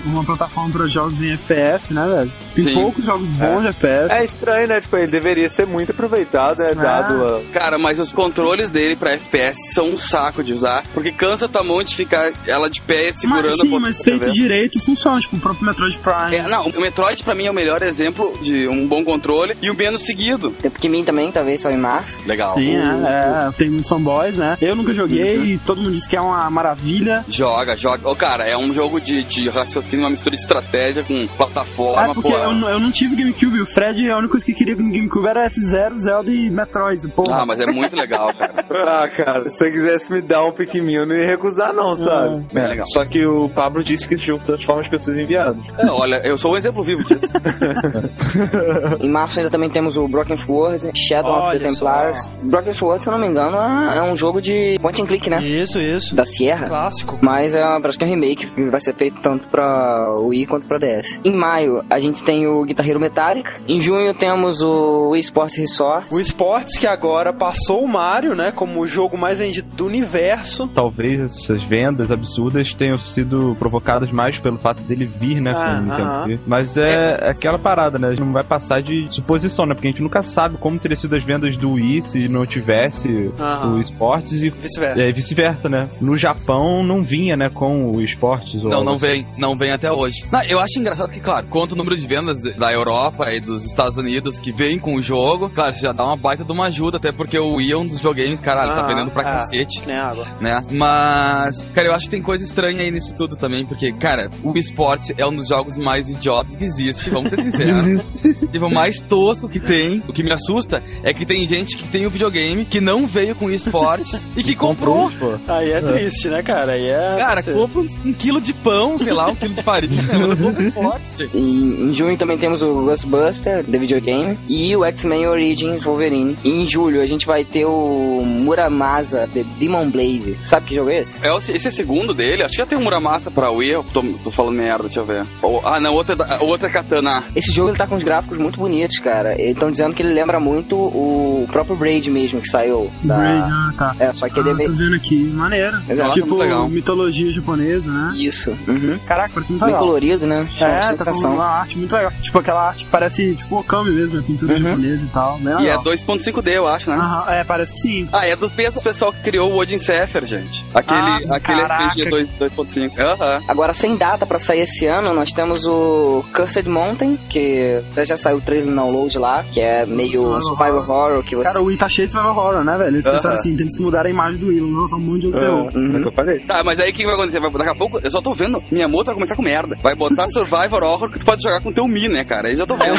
uma plataforma para jogos em FPS, né, velho? Tem Sim. poucos jogos bons de FPS. É estranho, né? Tipo, ele deveria ser muito aproveitado, né? Dado a... Cara, mas os controles dele pra FPS são um saco de usar. Porque cansa tua mão de ficar ela de pé segurando mas, sim, a mas ponta, feito direito funciona, tipo o próprio Metroid Prime. É, não, o Metroid pra mim é o melhor exemplo de um bom controle e o menos seguido. Tem Pikmin também, talvez só em março. Legal. Sim, é, é, tem muitos fanboys, né? Eu nunca joguei e todo mundo diz que é uma maravilha. Joga, joga. Ô, cara, é um jogo de, de raciocínio, uma mistura de estratégia com Ah, plataforma, porque pô. eu, não- eu não tive GameCube, o Fred, a única coisa que queria no GameCube era F0, Zelda e Metroid, pô. Ah, mas é muito legal, cara. Ah, cara, se você quisesse me dar um Pikmin, eu não ia recusar, não, sabe? Bem legal. Só que o Pablo disse que esse jogo transforma as pessoas em viados. É, olha, eu sou um exemplo vivo disso. Em março ainda também temos o Broken Sword, Shadow of Olha the Templars. Broken Sword, se eu não me engano, é, é um jogo de point and click, né? Isso, isso. Da Sierra. Clássico. Mas é, parece que é um remake que vai ser feito tanto pra Wii quanto pra DS. Em maio, a gente tem o Guitar Hero Metallic. Em junho, temos o Wii Sports Resort. O Sports que agora passou o Mario, né, como o jogo mais vendido do universo. Talvez essas vendas absurdas tenham sido provocadas mais pelo fato dele vir, né, Ah, com o Nintendo aham. Wii. Mas é aquela parada, né? A gente não vai passar de suposição, né? Porque a gente nunca sabe como teriam sido as vendas do Wii se não tivesse Aham. o esportes e Vice-versa. é, vice-versa, né? No Japão não vinha, né, com o esportes. ou Não, não assim. vem, não vem até hoje. Não, eu acho engraçado que, claro, conta o número de vendas da Europa e dos Estados Unidos que vem com o jogo. Claro, isso já dá uma baita de uma ajuda, até porque o Wii é um dos videogames, caralho, tá vendendo pra é. cacete. Nem água. né? Mas, cara, eu acho que tem coisa estranha aí nisso tudo também, porque, cara, o esporte é um dos jogos mais idiotas que existe, vamos ser sinceros. tipo, o mais tosco que tem. O que me assusta é que tem gente que tem o videogame que não veio com esportes e que comprou. Aí é triste, né, cara? Aí é. Cara, compra um, quilo de pão, sei lá, um quilo de farinha, mas compra esporte. Em, em junho também temos o Ghostbuster, The Videogame, e o X-Men Origins Wolverine. E em julho a gente vai ter o Muramasa, The Demon Blade. Sabe que jogo é esse? É, o- esse é segundo dele, acho que já tem um Muramasa pra Wii, eu tô, tô falando merda, deixa eu ver. Ah, não, outra, é da- outra é Katana. Esse jogo ele tá com os gráficos muito bonitos, cara. Eles estão dizendo que ele lembra muito o próprio Braid mesmo, que saiu da... Braid, ah, tá. É, só que ele é tô vendo aqui. Maneiro. Exato. Tipo, muito legal. mitologia japonesa, né? Isso. Uhum. Caraca, parece muito Bem legal. colorido, né? É, bastante tá com uma arte muito legal. Tipo, aquela arte que parece, tipo, Okami mesmo, né? Pintura Uhum. japonesa e tal. Bem E é legal. 2.5D, eu acho, né? Aham, é, parece que sim. Ah, é dos mesmos pessoal que criou o Odin Sepher, gente. Aquele, Ah, aquele caraca. RPG 2 2.5. Aham. Agora, sem data pra sair esse ano, nós temos o Cursed Mountain, que até já saiu o trailer no download lá, que é meio Survival survival horror, que você... Cara, o Wii tá cheio de survival horror, né, velho? Eles pensaram Aham. assim, temos que mudar a imagem do Wii, vamos lançar um monte de jogo de terror. É que eu falei. Tá, mas aí o que vai acontecer? Vai- Daqui a pouco, eu só tô vendo, minha moto vai começar com merda. Vai botar Survivor Horror que tu pode jogar com teu Mi, né, cara? Aí já tô vendo.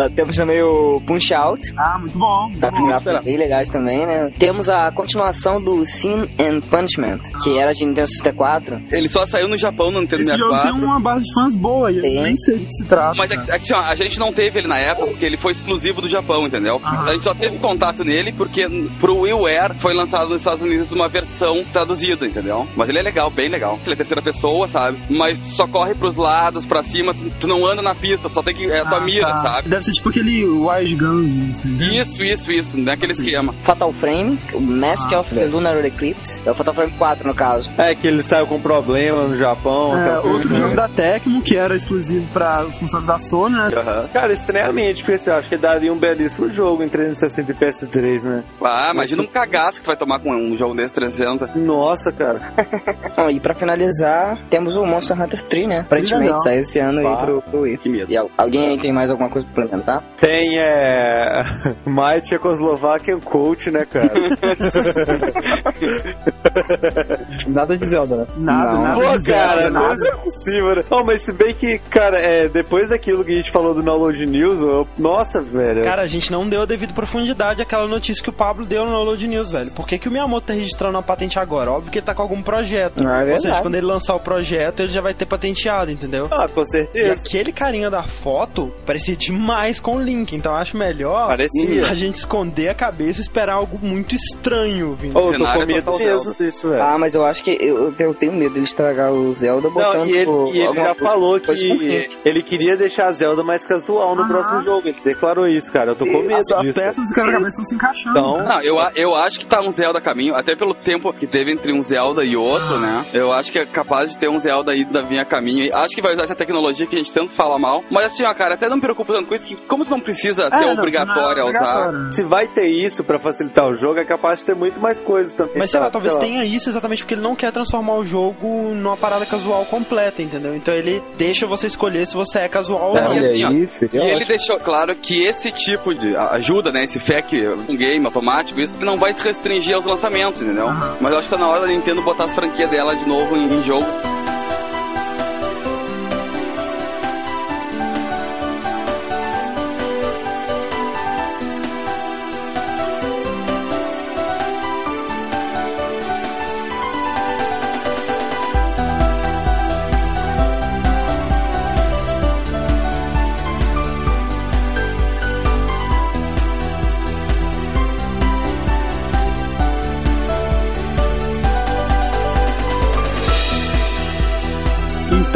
Ah, temos também o Punch Out, Ah, muito bom. Muito tá bom. bem legais também, né? Temos a continuação do Sin and Punishment, que era de Nintendo 64. Ele só saiu no Japão no Nintendo Esse jogo tem 64. uma base de fãs boa, eu nem sei do que se trata. Mas é que, é que, assim, ó, a gente não teve ele na época porque ele foi exclusivo do Japão, entendeu? Ah. A gente só teve contato nele porque pro WiiWare foi lançado nos Estados Unidos uma versão traduzida, entendeu? Mas ele é legal, bem legal. Ele é terceira pessoa, sabe? Mas tu só corre pros lados, pra cima, tu, tu não anda na pista, só tem que. É a tua Ah, mira, tá. sabe? Deve ser tipo aquele Wild Guns. assim, né? Isso, isso, isso. Não é aquele esquema. Fatal Frame, o Mask Ah, of the Lunar Eclipse, é o Fatal Frame 4 no caso. É que ele saiu com problema no Japão. É, outro jogo da Tecmo, que era exclusivo para os consoles da Sony, né? Aham. Cara, estranhamente, porque assim, eu acho que daria um belíssimo jogo em 360 e PS3, né? Ah, imagina um cagaço que tu vai tomar com um jogo desse 360. Nossa, cara. Bom, e pra finalizar, temos o Monster Hunter 3, né? Aparentemente sai esse ano Bah. aí pro, pro Wii. Que medo. E al- alguém aí tem mais alguma coisa pra implementar? Tem, é. Might Czechoslovakian Coach, né, cara? Nada de Zelda, né? Nada, Não. nada. Pô, de cara, nada. como isso é possível, né? Oh, mas se bem que, cara, é, depois daquilo que a gente falou do Download News, eu- nossa, velho. Cara, a gente não deu a devida profundidade àquela notícia que o Pablo deu no Download News, velho. Por que, que o Miyamoto tá registrando uma patente agora? Óbvio que ele tá com algum projeto. Ah, é Ou seja, quando ele lançar o projeto, ele já vai ter patenteado, entendeu? Ah, com E certeza. aquele carinha da foto parecia demais com o Link, então eu acho melhor Parecia. a gente esconder a cabeça e esperar algo muito estranho vindo. Oh, eu tô com medo total mesmo disso, velho. Ah, mas eu acho que eu, eu tenho medo de estragar o Zelda botando Não, e ele, e ele já coisa- falou que ele queria deixar a Zelda mais casual no Aham. próximo jogo. Ele declarou isso, cara. Eu tô com medo As, as peças do quebra-cabeça estão se encaixando. Então, Não, eu, a- eu acho que tá um Zelda a caminho, até pelo tempo que teve entre um Zelda e outro, né? Eu acho que é capaz de ter um Zelda aí da vinha a caminho. Acho que vai usar essa tecnologia que a gente tanto fala mal. Mas assim, ó, cara, até não me preocupo tanto com isso, que como tu não precisa É, ser não, obrigatório não a é usar. obrigatório. se vai ter isso pra facilitar o jogo, é capaz de ter muito mais coisas também. Mas sei lá, talvez tenha isso exatamente porque ele não quer transformar o jogo numa parada casual completa, entendeu? Então ele deixa você escolher se você é casual ou É, não. e assim, isso, E ele deixou claro que esse tipo de ajuda, né, esse FAQ, um game automático, isso não vai se restringir aos lançamentos, entendeu? Mas eu acho que tá na hora da Nintendo botar as franquias dela de novo em, em jogo.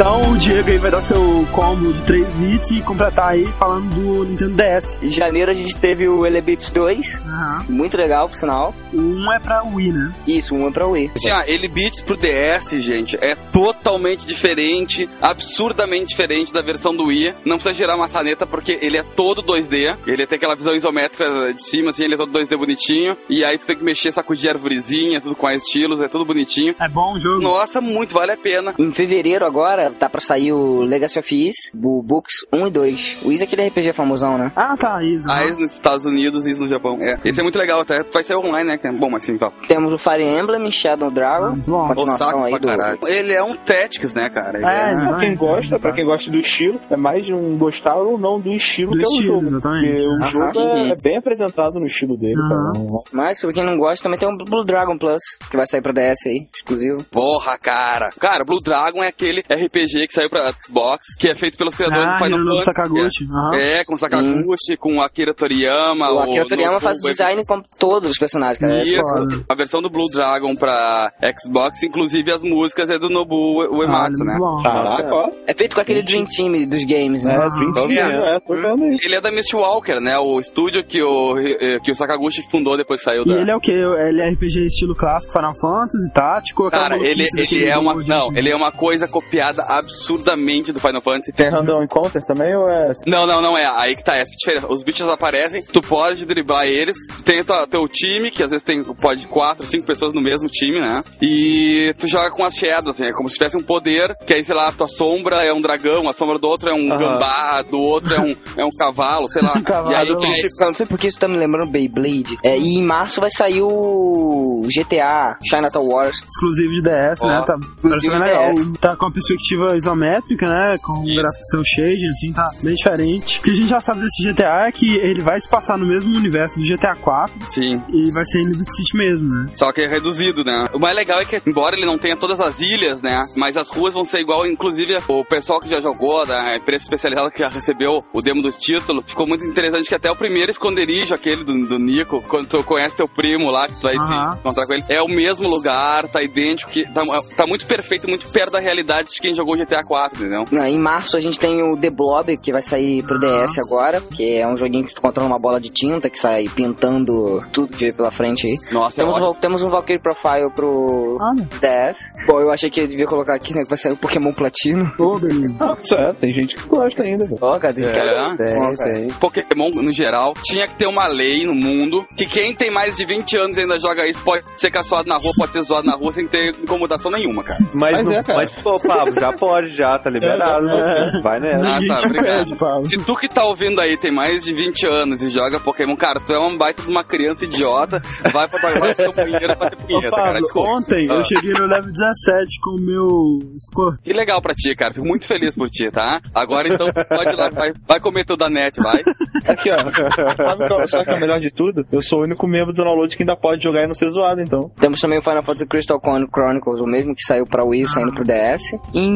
Então o Diego aí vai dar seu combo de 3 hits e completar aí falando do Nintendo DS. Em janeiro a gente teve o Elebits 2, Aham. muito legal, por sinal. O 1 é pra Wii, né? Isso, um é pra Wii. Assim, ah, ele Beats pro DS, gente, é totalmente diferente, absurdamente diferente da versão do Wii. Não precisa girar maçaneta porque ele é todo 2D. Ele tem aquela visão isométrica de cima, assim, ele é todo 2D bonitinho. E aí tu tem que mexer, sacudir arvorezinha, tudo com estilos, é tudo bonitinho. É bom o jogo. Nossa, muito vale a pena. Em fevereiro agora, tá pra sair o Legacy of Is, o Books 1 e 2. O Is é aquele RPG famosão, né? Ah, tá, isso. Ah, isso nos Estados Unidos e isso no Japão. É. Esse é muito legal até. Vai sair online, né? que é Bom, mas sim, tá. Temos o Fire Emblem, Shadow Dragon, bom. continuação aí do... caralho. Ele é um Tactics, né, cara? Ele É, é-. Pra quem gosta, pra quem gosta do estilo, é mais um gostar ou não do estilo Do que é o estilo, jogo. exatamente. Porque o jogo é, é bem apresentado no estilo dele, Aham. cara. Mas, pra quem não gosta, também tem o Blue Dragon Plus, que vai sair pra DS aí, exclusivo. Porra, cara. Cara, Blue Dragon é aquele RPG RPG que saiu pra Xbox, que é feito pelos criadores Ah, do Final Fantasy. Sakaguchi. aham. É, com Sakaguchi, com Akira Toriyama. O Akira Toriyama faz o design com todos os personagens, cara. É Isso, foda. a versão do Blue Dragon pra Xbox, inclusive as músicas é do Nobu Ah, Uematsu, é né? Caraca, ó. É feito com aquele Dream Team dos games, né? É, Dream Team, é, tô vendo aí. Ele é da Mistwalker, né? O estúdio que o, que o Sakaguchi fundou depois que saiu E da... ele é o quê? Ele é RPG estilo clássico, Final Fantasy, tático? Cara, ele, ele, é uma, não, ele é uma coisa copiada absurdamente do Final Fantasy. Tem Random Encounter também ou é. Não, não, não é. Aí que tá essa diferença. Os bichos aparecem, tu pode driblar eles, tu tem o teu- time, que às vezes tem, pode quatro, cinco pessoas no mesmo time, né? E tu joga com as shadows, assim, é como se tivesse um poder, que aí, sei lá, a tua sombra é um dragão, a sombra do outro é um gambá, do outro é um, é um cavalo, sei lá. Cavalo, e aí, não. tu- Eu não sei porque isso tá me lembrando Beyblade. É, e em março vai sair o GTA Chinatown Wars. exclusivo de DS, Ó, né? Tá, parece legal. Tá com uma perspectiva isométrica, né? Com o Isso. gráfico seu shading, assim, tá bem diferente. O que a gente já sabe desse GTA é que ele vai se passar no mesmo universo do GTA 4 Sim. e vai ser em Liberty City mesmo, né? Só que é reduzido, né? O mais legal é que, embora ele não tenha todas as ilhas, né? Mas as ruas vão ser igual, inclusive o pessoal que já jogou, da empresa especializada que já recebeu o demo do título, ficou muito interessante que até o primeiro esconderijo, aquele do, do Nico, quando tu conhece teu primo lá, que tu vai se encontrar com ele, é o mesmo lugar, tá idêntico, que tá, tá muito perfeito, muito perto da realidade de quem jogou GTA 4, entendeu? Não, em março a gente tem o The Blob, que vai sair pro DS agora, que é um joguinho que tu controla uma bola de tinta que sai pintando tudo que vê pela frente aí. Nossa, é Temos, ótimo. um, temos um Valkyrie Profile pro Olha, DS. Bom, eu achei que eu devia colocar aqui, né, que vai sair o Pokémon Platino. beleza. Nossa, é, tem gente que gosta ainda, velho. Ó, cara, tem É. Tem, tem. Pokémon, no geral, tinha que ter uma lei no mundo que quem tem mais de 20 anos e ainda joga isso pode ser caçoado na rua, pode ser zoado na rua sem ter incomodação nenhuma, cara. Mas, Mas não, é, cara. mas pô, Pablo, já pode, já, tá liberado. É. Vai nessa. Ah, tá, obrigado. Se tu que tá ouvindo aí tem mais de 20 anos e joga Pokémon, cara, tu é uma baita de uma criança idiota, vai pra pro teu punheiro pra ter Ô, punheta, cara. Desculpa. ontem Ah. eu cheguei no level 17 com o meu Scorpion. Que legal pra ti, cara. Fico muito feliz por ti, tá? Agora então tu pode ir lá, vai, vai comer tudo da net, vai. Aqui, ó. Sabe qual, sabe o que é o melhor de tudo? Eu sou o único membro do download que ainda pode jogar e não ser zoado, então. Temos também o Final Fantasy Crystal Chron- Chronicles, o mesmo que saiu pra Wii, saindo pro DS.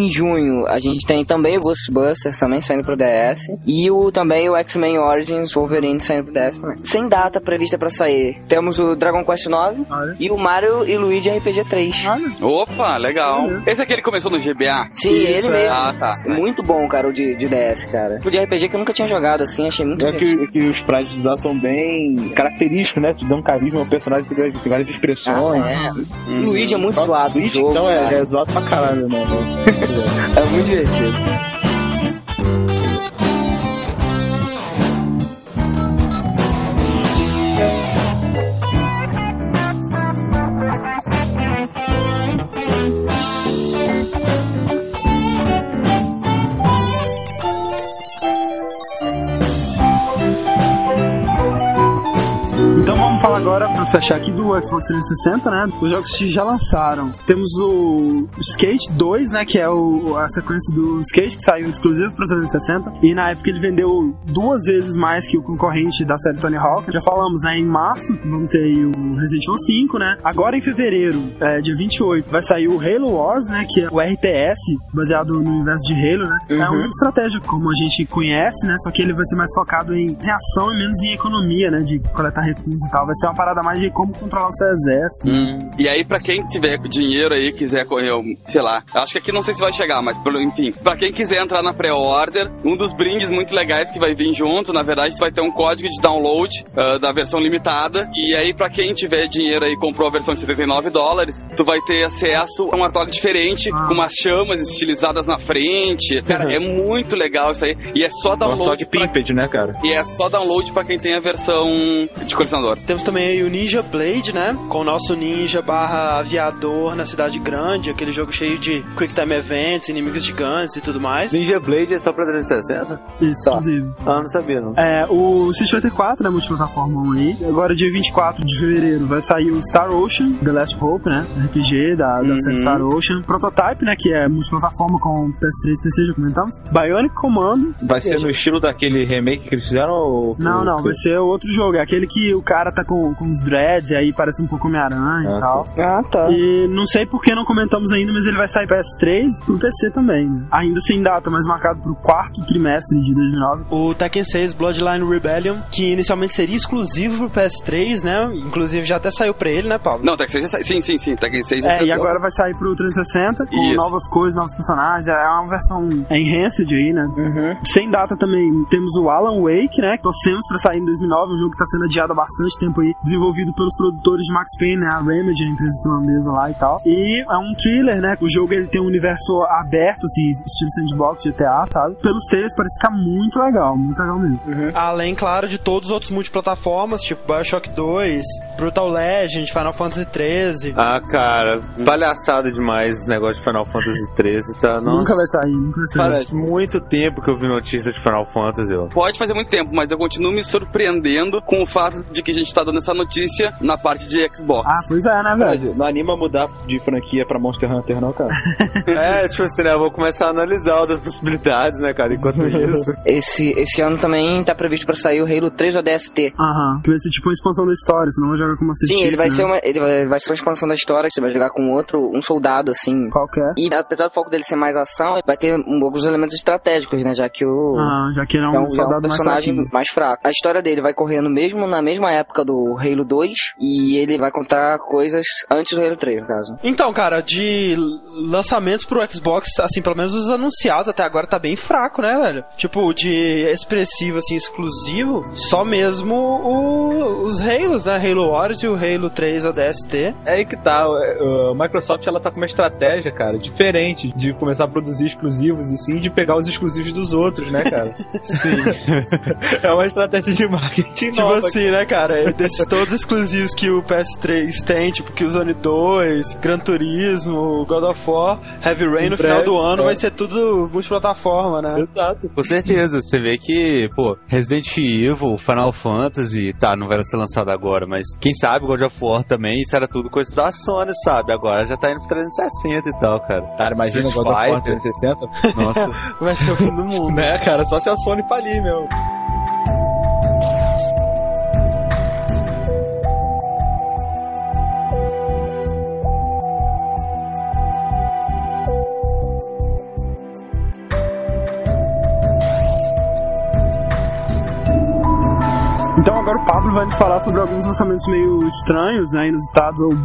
Em junho, a gente tem também o Ghostbusters, também saindo pro DS. E o, também o X-Men Origins Wolverine saindo pro DS também. Sem data prevista pra sair. Temos o Dragon Quest 9 Olha. e o Mario e Luigi RPG 3. Opa, legal. Esse aqui ele começou no GBA? Sim, Isso, ele é. mesmo. Ah, tá. Muito bom, cara, o de, de DS, cara. O de RPG que eu nunca tinha jogado assim, achei muito É que, que os sprites lá são bem característicos, né? Tu dá um carisma ao personagem que tem várias expressões. Ah, é. Uhum. Luigi é muito zoado no Luigi, jogo, então é, cara. é zoado pra caralho, né? É muito divertido. Então fechar aqui, do Xbox 360, né? Os jogos que já lançaram. Temos o Skate 2, né? Que é o, a sequência do Skate, que saiu exclusivo pra 360. E na época ele vendeu duas vezes mais que o concorrente da série Tony Hawk. Já falamos, né? Em março, vamos ter o Resident Evil 5, né? Agora em fevereiro, é, dia 28, vai sair o Halo Wars, né? Que é o RTS, baseado no universo de Halo, né? É um Uhum. jogo estratégico, como a gente conhece, né? Só que ele vai ser mais focado em, em ação e menos em economia, né? De coletar recursos e tal. Vai ser uma parada mais de como controlar o seu exército. Hum. E aí, pra quem tiver dinheiro aí, quiser correr, um, sei lá, acho que aqui não sei se vai chegar, mas enfim, pra quem quiser entrar na pré-order, um dos brindes muito legais que vai vir junto, na verdade, tu vai ter um código de download ah, da versão limitada. E aí, pra quem tiver dinheiro aí e comprou a versão de 79 dólares, tu vai ter acesso a um artog diferente, Ah. com umas chamas estilizadas na frente. Cara, é muito legal isso aí. E é só Um download. de pra- Pimped, né, cara? E é só download pra quem tem a versão de colecionador. Temos também aí o Ninja Blade, né? Com o nosso ninja barra aviador na cidade grande, aquele jogo cheio de quick time events, inimigos gigantes e tudo mais. Ninja Blade é só pra 360? Isso, inclusive. Ah, não sabia, não. É, o Street Fighter 4, né, multiplataforma 1 aí. Agora, dia 24 de fevereiro, vai sair o Star Ocean, The Last Hope, né? RPG da, da série Star Ocean. Prototype, né, que é multiplataforma com PS3 e PC, já comentamos. Bionic Commando. Vai ser no estilo daquele remake que eles fizeram ou... Não, não, vai ser outro jogo. É aquele que o cara tá com, com uns dreads, e aí parece um pouco Homem-Aranha Ah, e tal. Ah, tá. E não sei por que não comentamos ainda, mas ele vai sair PS3 e pro PC também, né? Ainda sem data, mas marcado pro quarto trimestre de 2009. O Tekken 6 Bloodline Rebellion, que inicialmente seria exclusivo pro PS3, né? Inclusive já até saiu pra ele, né, Paulo? Não, Tekken 6 já sa- Sim, sim, sim. Tekken 6 já É, e saiu. agora vai sair pro 360 com Isso. novas coisas, novos personagens. É uma versão enhanced aí, né? Sem data também temos o Alan Wake, né? Que torcemos pra sair em 2009, um jogo que tá sendo adiado há bastante tempo aí, desenvolvido pelos produtores de Max Payne, né? A Remedy, a empresa finlandesa lá e tal. E é um thriller, né? O jogo ele tem um universo aberto, assim, estilo sandbox, GTA, sabe? Pelos trailers parece que tá muito legal, muito legal mesmo. Além, claro, de todos os outros multiplataformas, tipo Bioshock 2, Brutal Legend, Final Fantasy 13. Ah, cara, palhaçada demais esse negócio de Final Fantasy 13, tá? Nossa. Nunca vai sair, nunca vai sair. Faz muito tempo que eu vi notícia de Final Fantasy, ó. Pode fazer muito tempo, mas eu continuo me surpreendendo com o fato de que a gente tá dando essa notícia na parte de Xbox. Ah, pois é, né, velho? Não anima a mudar de franquia pra Monster Hunter, não, cara. É, tipo assim, né? Eu vou começar a analisar outras possibilidades, né, cara? Enquanto isso. Esse, esse ano também tá previsto pra sair o Halo 3 ODST. Aham. Que vai ser tipo uma expansão da história, senão vai jogar com Master Sim, Chief, ele vai né? ser uma, ele vai, vai ser uma expansão da história, você vai jogar com outro, um soldado, assim. Qualquer. E apesar do foco dele ser mais ação, vai ter alguns elementos estratégicos, né? Já que o. Ah, já que ele é um, é um, é um soldado mais personagem fraquinho. mais fraco. A história dele vai correr no mesmo, na mesma época do Halo 2 e ele vai contar coisas antes do Halo 3, no caso. Então, cara, de lançamentos pro Xbox, assim, pelo menos os anunciados até agora tá bem fraco, né, velho? Tipo, de expressivo, assim, exclusivo, só mesmo o- os Halos, né? Halo Wars e o Halo 3 ODST. É aí que tá. A Microsoft ela tá com uma estratégia, cara, diferente de começar a produzir exclusivos e sim de pegar os exclusivos dos outros, né, cara? Sim. é uma estratégia de marketing tipo nova. assim, né, cara? Desses todos exclusivos que o PS3 tem, tipo Killzone 2, Gran Turismo, God of War, Heavy Rain, Em no final do ano é. vai ser tudo multiplataforma, né? Exato. Com certeza, você vê que, pô, Resident Evil, Final Fantasy, tá, não vai ser lançado agora, mas quem sabe God of War também, isso era tudo coisa da Sony, sabe? Agora já tá indo pro 360 e tal, cara. Cara, imagina o Street God of War Fighter. 360. Nossa. Vai ser o fim do mundo. né, cara? Só se a Sony falir, meu. Agora o Pablo vai nos falar sobre alguns lançamentos meio estranhos, né? Inusitados ou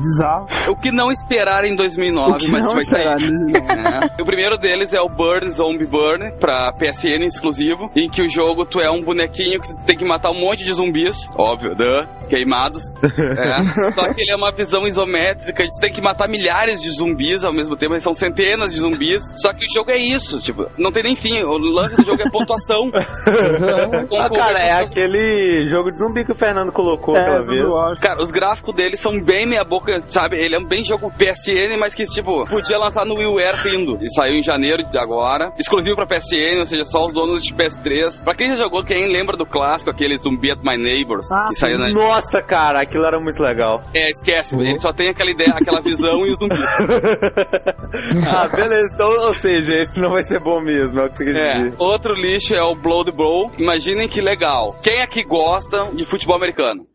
bizarros. O que não esperar em 2009, O que mas não vai esperar sair. em 2009. É. O primeiro deles é o Burn Zombie Burn, pra PSN exclusivo, em que o jogo tu é um bonequinho que tem que matar um monte de zumbis, óbvio, duh, queimados. É. Só que ele é uma visão isométrica, tu tem que matar milhares de zumbis ao mesmo tempo, são centenas de zumbis. Só que o jogo é isso, tipo, não tem nem fim, o lance do jogo é pontuação. Ah, cara, é aquele jogo de zumbi que o Fernando colocou aquela É, vez. Overwatch. Cara, os gráficos dele são bem meia boca, sabe? Ele é um bem jogo PSN, mas que, tipo, podia lançar no WiiWare rindo. E saiu em janeiro de agora. Exclusivo pra PSN, ou seja, só os donos de PS3. Pra quem já jogou, quem lembra do clássico, aquele Zumbi at My Neighbors, Ah, que saiu na... Nossa, cara, aquilo era muito legal. É, esquece, ele só tem aquela ideia, aquela visão e os zumbis. ah, beleza. Então, ou seja, esse não vai ser bom mesmo, é o que você quer É, dizer. outro lixo é o Blood Bowl. Imaginem que legal. Quem aqui gosta de futebol americano?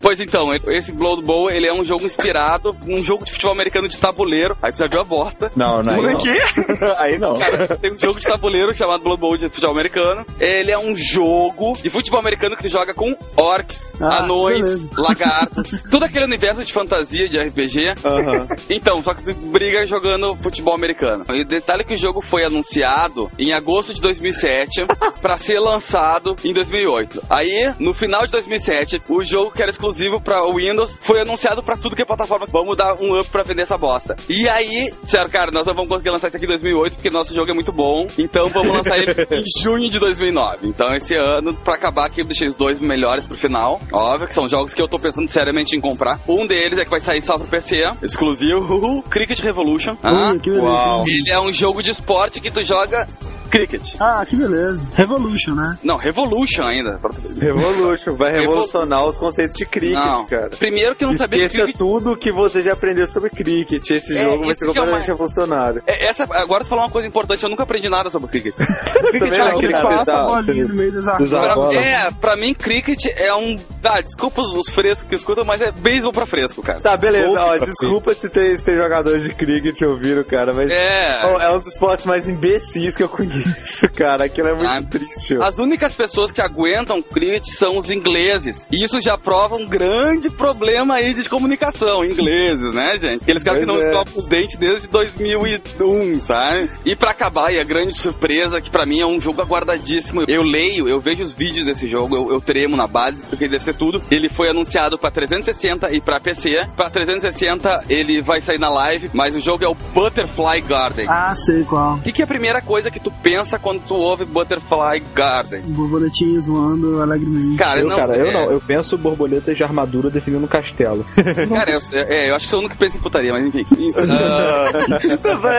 Pois então, esse Blood Bowl, ele é um jogo inspirado num jogo de futebol americano de tabuleiro. Aí você já viu a bosta. Não, não. Aí não. aí não. Tem um jogo de tabuleiro chamado Blood Bowl de futebol americano. Ele é um jogo de futebol americano que tu joga com orcs, Ah, anões, beleza. lagartos. Tudo aquele universo de fantasia de RPG. Então, só que tu briga jogando futebol americano. E o detalhe é que o jogo foi anunciado em agosto de 2007 pra ser lançado em 2008. Aí, no final de 2007, o jogo que era exclusivo pra Windows foi anunciado pra tudo que é plataforma. Vamos dar um up pra vender essa bosta. E aí, disseram, cara, nós não vamos conseguir lançar isso aqui em 2008 porque nosso jogo é muito bom. Então vamos lançar ele em junho de 2009. Então esse ano, pra acabar aqui, eu deixei os dois melhores pro final. Óbvio que são jogos que eu tô pensando seriamente em comprar. Um deles é que vai sair só pro PC, exclusivo, Cricket Revolution. Ah, Ui, que beleza. Uau. ele é um jogo de esporte que tu joga Cricket. Ah, que beleza. Revolution, né? Não, Revolution ainda. Revolution, vai revolucionar os conceitos de cricket, Não. cara. Primeiro que eu não sabia que Esqueça cricket... tudo que você já aprendeu sobre cricket. Esse É, jogo vai ser que é completamente mais- revolucionário. É, Essa, agora tu falou uma coisa importante, eu nunca aprendi nada sobre cricket. Também não, Ele cara. passa a bolinha no meio das armas. Usar a Pra, bola. é, pra mim, cricket é um. Ah, desculpa os, os frescos que escutam, mas é beisebol pra fresco, cara. Tá, beleza. Ó, desculpa se tem, se tem jogadores de cricket ouvindo, cara, mas. É. Ó, é um dos esportes mais imbecis que eu conheço, cara. Aquilo é muito Ah, triste. ó. As únicas pessoas que aguentam cricket são os ingleses. E isso já prova um grande problema aí de comunicação. Ingleses, né, gente? Aqueles caras que não é. escovam os dentes desde 2001, sabe? E pra acabar, e a grande surpresa, que pra mim é um jogo aguardadíssimo. Eu leio, eu vejo os vídeos desse jogo, eu, eu tremo na base, porque deve ser tudo. Ele foi anunciado pra 360 e pra PC. Pra 360 ele vai sair na live, mas o jogo é o Butterfly Garden. Ah, sei qual. O que, que é a primeira coisa que tu pensa quando tu ouve Butterfly Garden? Borboletinhas voando alegremente. Cara, Eu, não, cara, é, eu não. Eu penso borboletas de armadura definindo um castelo. Cara, eu, é, eu acho que sou o único que pensa em putaria, mas enfim. Ah,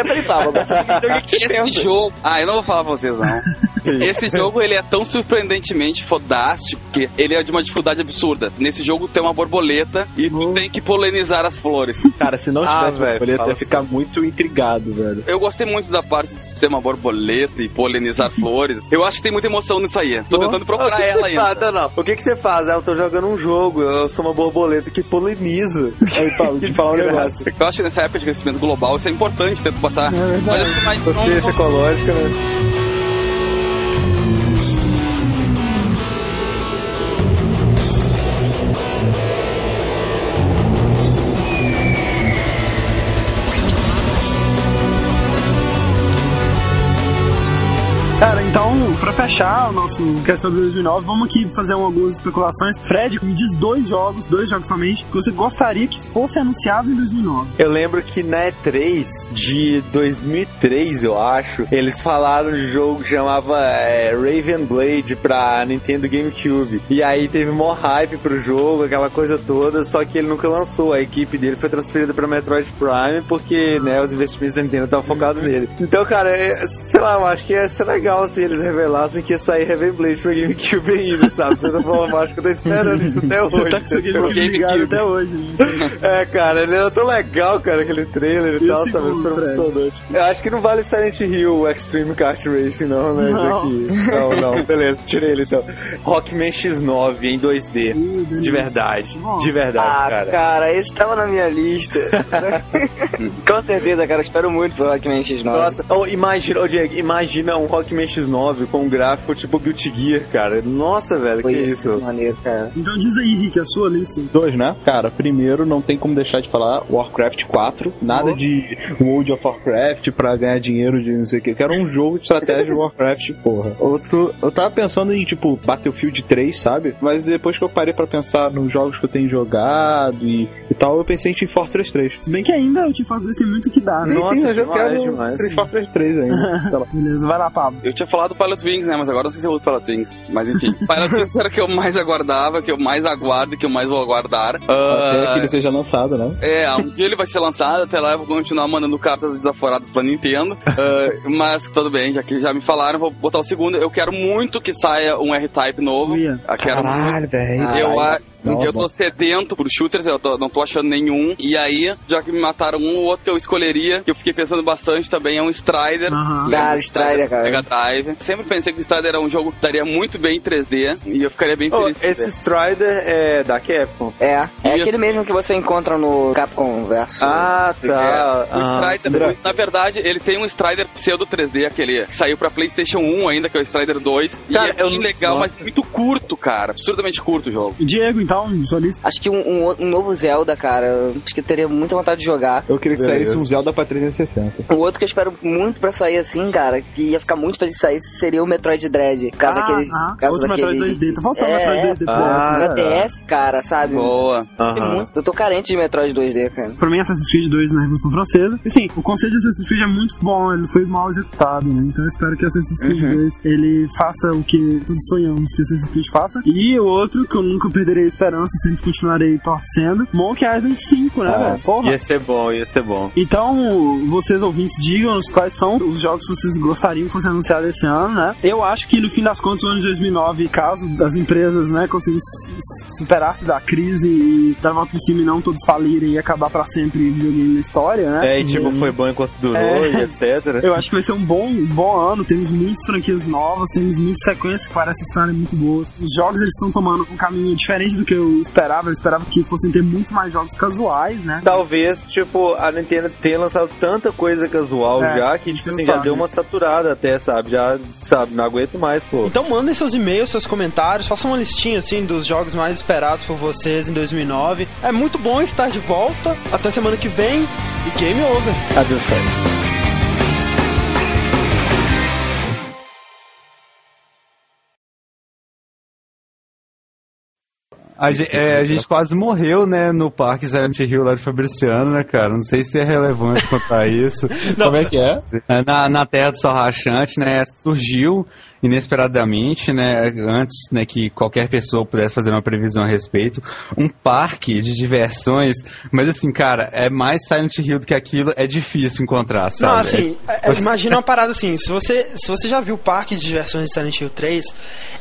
Peraí, Pablo, o que você esse jogo. Ah, eu não vou falar pra vocês, não. Esse jogo ele é tão surpreendentemente fodástico que ele é de uma dificuldade absurda. Nesse jogo tem uma borboleta e tu tem que polinizar as flores. Cara, se não Ah, tivesse velho, borboleta, ia ficar muito intrigado, velho. Eu gostei muito da parte de ser uma borboleta e polinizar flores. Eu acho que tem muita emoção nisso aí. Tô tentando o procurar que ela você faz? ainda. Não, não. O que, que você faz? Ah, eu tô jogando um jogo, eu sou uma borboleta que poliniza. Aí, Paulo, te falar um negócio. Eu acho que nessa época de crescimento global isso é importante, tento passar. É verdade. Mas eu fico mais- Consciência ecológica, né? Fechar o nosso cast sobre 2009, vamos aqui fazer algumas especulações. Fred, me diz dois jogos, dois jogos somente, que você gostaria que fossem anunciados em 2009. Eu lembro que na E3 de 2003, eu acho, eles falaram de um jogo que chamava é, Raven Blade pra Nintendo GameCube. E aí teve mó hype pro jogo, aquela coisa toda, só que ele nunca lançou. A equipe dele foi transferida pra Metroid Prime porque, né, os investimentos da Nintendo estavam focados nele. Então, cara, é, sei lá, eu acho que ia ser legal se eles revelassem que ia sair Raven Blade pra GameCube ainda, sabe? Você tá eu acho que eu tô esperando isso até hoje. Você tá seu entendeu? GameCube até hoje? É, cara, ele era tão legal, cara, aquele trailer e E tal, sabe? Isso foi emocionante. Eu acho que não vale Silent Hill Extreme Kart Racing, não, né? Não. Não, não, beleza, tirei ele então. Rockman X9 em 2D. Ih, beleza. De verdade, Bom. de verdade, Ah, cara. cara. esse tava na minha lista. Com certeza, cara. Espero muito pro Rockman X9. Nossa, oh, imagina, oh, Diego, imagina um Rockman X9 com um gráfico tipo Guilty Gear, cara. Nossa, velho, Foi que isso. isso. Maneiro, cara. Então diz aí, Rick, a sua lista. Dois, né? Cara, primeiro, não tem como deixar de falar Warcraft 4. Nada Oh. de World of Warcraft pra ganhar dinheiro de não sei o que. Quero um jogo de estratégia de Warcraft, porra. Outro, eu tava pensando em, tipo, Battlefield 3, sabe? Mas depois que eu parei pra pensar nos jogos que eu tenho jogado e, e tal, eu pensei em Team Fortress 3. Se bem que ainda o Team Fortress tem muito o que dar, né? Nossa, Enfim, eu já demais, quero demais. Team Fortress 3 ainda. Beleza, vai lá, Pablo. Eu tinha falado Pilot Wings, né? Mas agora não sei se eu uso Pilot Wings. Mas enfim. Pilot Wings era o que eu mais aguardava, que eu mais aguardo e que eu mais vou aguardar. Até Ah, que ele seja lançado, né? É, um dia ele vai ser lançado, até lá eu vou continuar mandando cartas desaforadas pra Nintendo. Ah, mas tudo bem, já que já me falaram, vou botar o segundo. Eu quero muito que saia um R-Type novo. Uia. Eu quero Caralho, velho. Eu, a- Não, eu sou sedento por shooters, eu tô- não tô achando nenhum. E aí, já que me mataram um, o outro que eu escolheria, que eu fiquei pensando bastante também, é um Strider. Cara, do Strider, cara. Mega Drive. Sempre pensei que o Strider era um jogo que daria muito bem em 3D. E eu ficaria bem Oh, feliz. esse ver. Strider é da Capcom. É, é Isso. aquele mesmo que você encontra no Capcom Verso. Ah, tá. É, o Ah, Strider, na verdade, ele tem um Strider pseudo 3D, aquele que saiu pra PlayStation 1 ainda, que é o Strider 2. Cara, e é eu- bem legal, nossa. mas muito curto, cara. Absurdamente curto o jogo. Diego, então, sua lista. Acho que um, um- um novo Zelda, cara, acho que eu teria muita vontade de jogar. Eu queria que Beleza. saísse um Zelda pra 360. O outro que eu espero muito pra sair assim, cara, que ia ficar muito feliz de sair, seria o Metroid Dread. Caso ah, aqueles, ah, caso outro daquele... Metroid 2D. Tá faltando É, Metroid 2D pra Ah, Pra. DS, cara, sabe? Boa. Muito- Eu tô carente de Metroid 2D, cara. Pra mim, Assassin's Creed 2 na Revolução Francesa. Assim, o conceito de Assassin's Creed é muito bom, ele foi mal executado, né? Então eu espero que Assassin's Creed 2 ele faça o que todos sonhamos que Assassin's Creed faça. E o outro, que eu nunca perderei esperança, sempre continuarei torcendo. Monkey Island 5, né, velho? Porra. Ia ser bom, ia ser bom. Então, vocês ouvintes, digam-nos quais são os jogos que vocês gostariam que fossem anunciados esse ano, né? Eu acho que no fim das contas, o ano de 2009, caso as empresas, né, consigam superar-se da crise e dar uma por cima e não todos falirem e acabar pra sempre videogame na história, né? É, e tipo, foi bom enquanto durou É. e etc. Eu acho que vai ser um bom, bom ano. Temos muitas franquias novas, temos muitas sequências que parecem estarem muito boas. Os jogos eles estão tomando um caminho diferente do que eu esperava. Eu esperava que fossem ter muito mais jogos casuais, né? Talvez, tipo, a Nintendo tenha lançado tanta coisa casual É, já que, tipo assim, já deu uma saturada até, sabe? Já, sabe, não aguento mais, pô. Então mandem seus e-mails, seus comentários, façam uma listinha assim dos jogos mais esperados por vocês em 2009. É muito bom estar de volta. Até semana que vem e game over. Adeus, sério. A, ge- é, a gente quase morreu, né, no Parque Silent Hill lá de Fabriciano, né, cara? Não sei se é relevante contar isso. Como é que é? É, Na, na Terra do Sol Rachante, né, surgiu inesperadamente, né, antes né, que qualquer pessoa pudesse fazer uma previsão a respeito, um parque de diversões, mas assim, cara, é mais Silent Hill do que aquilo, é difícil encontrar, sabe? Não, assim, é- é- imagina uma parada assim, se você, se você já viu o parque de diversões de Silent Hill 3,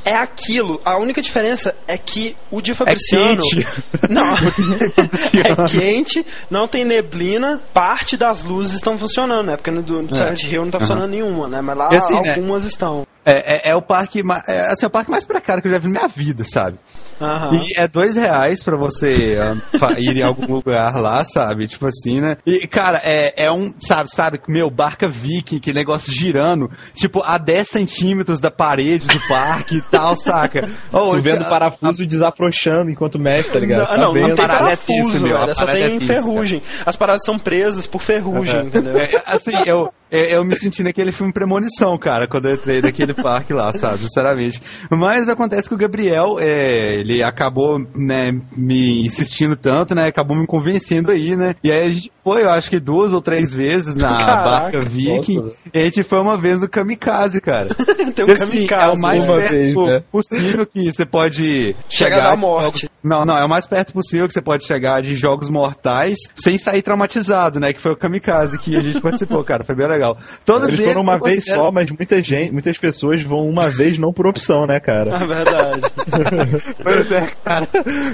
é aquilo, a única diferença é que o de é Fabriciano... quente. Não, é quente, não tem neblina, parte das luzes estão funcionando, né? Porque no do do Silent Hill não tá funcionando nenhuma, né? Mas lá assim, né? algumas estão. É, é, é o parque, é, assim, é o parque mais precário que eu já vi na minha vida, sabe? Aham. E é dois reais pra você fa- ir em algum lugar lá, sabe? Tipo assim, né? E, cara, é, é um, sabe, sabe, meu, barca viking, que negócio girando, tipo, a 10 centímetros da parede do parque e tal, saca? Oh, Tu vendo o a- parafuso desafrouxando enquanto mexe, tá ligado? Não, Tá não, não tem parada é parafuso, tenso, meu, a velho. Só é tem tenso, ferrugem. As paradas são presas por ferrugem, entendeu? É, assim, eu, eu, eu me senti naquele filme Premonição, cara, quando eu entrei naquele parque lá, sabe? Sinceramente. Mas acontece que o Gabriel, é, ele acabou, né, me insistindo tanto, né? Acabou me convencendo aí, né? E aí a gente foi, eu acho que duas ou três vezes na Caraca, barca Viking. nossa. e a gente foi uma vez no Kamikaze, cara. tem um assim, é kamikaze. o mais perto vez, né? possível que você pode Chega chegar de morte. Não, não, é o mais perto possível que você pode chegar de jogos mortais sem sair traumatizado, né? Que foi o Kamikaze que a gente participou, cara. Foi bem legal. Todos Eles foram uma vez só, mas muita gente, muitas pessoas vão uma vez não por opção, né, cara? É verdade. Pois é, cara.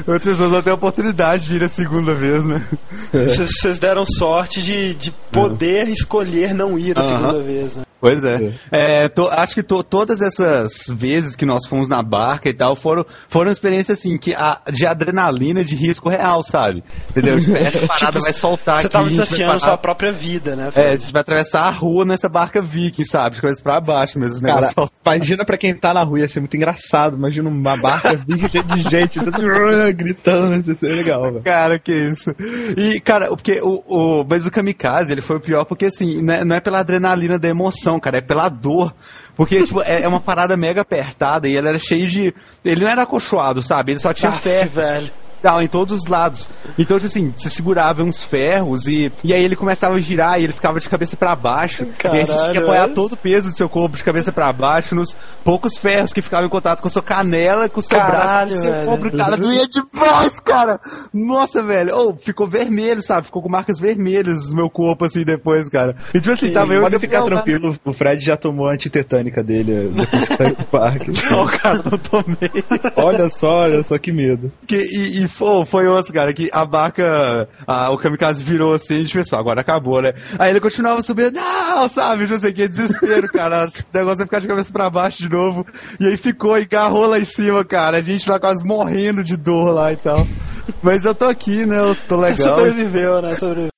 Outras pessoas vão ter a oportunidade de ir a segunda vez, né? Vocês vocês deram sorte de, de poder escolher não ir a segunda vez, né? Pois é. É, to- acho que to- todas essas vezes que nós fomos na barca e tal foram, foram experiências assim que a, de adrenalina de risco real, sabe? Entendeu? Tipo, essa parada vai soltar Você aqui. tava a gente vai desafiando parar- sua própria vida, né? É, a gente vai atravessar a rua nessa barca viking, sabe? De coisas pra baixo mesmo. Os Cara, imagina pra quem tá na rua, ia ser muito engraçado. Imagina uma barca cheia de gente, gritando, ia ser legal, velho. Cara, que isso. E, cara, porque o, o. Mas o kamikaze, ele foi o pior porque, assim, não é, não é pela adrenalina da emoção, cara, é pela dor. Porque, tipo, é, é uma parada mega apertada e ele era cheio de. Ele não era acolchoado, sabe? Ele só tinha Aff, ferros. velho. Tal, em todos os lados. Então, tipo assim, você segurava uns ferros e, e aí ele começava a girar e ele ficava de cabeça pra baixo. e aí você tinha que Caralho, apoiar é? todo o peso do seu corpo de cabeça pra baixo nos poucos ferros que ficavam em contato com a sua canela, com o seu braço, Caralho, com o seu ombro, cara, doía demais, cara! Nossa, velho, oh, ficou vermelho, sabe? Ficou com marcas vermelhas no meu corpo, assim, depois, cara. E tipo assim, tava eu e Pode ficar né? tranquilo, o Fred já tomou a antitetânica dele depois que saiu do parque. Não, cara, não tomei. Olha só, olha só que medo. Que, e e foi, foi osso, cara, que a barca, a- o kamikaze virou assim, a gente pensou, agora acabou, né? Aí ele continuava subindo, não, sabe, não sei que, desespero, cara, o negócio ia ficar de cabeça pra baixo de novo, e aí ficou, e agarrou lá em cima, cara, a gente lá quase morrendo de dor lá e tal. Mas eu tô aqui, né, eu tô legal. Sobreviveu, né? Sobreviveu.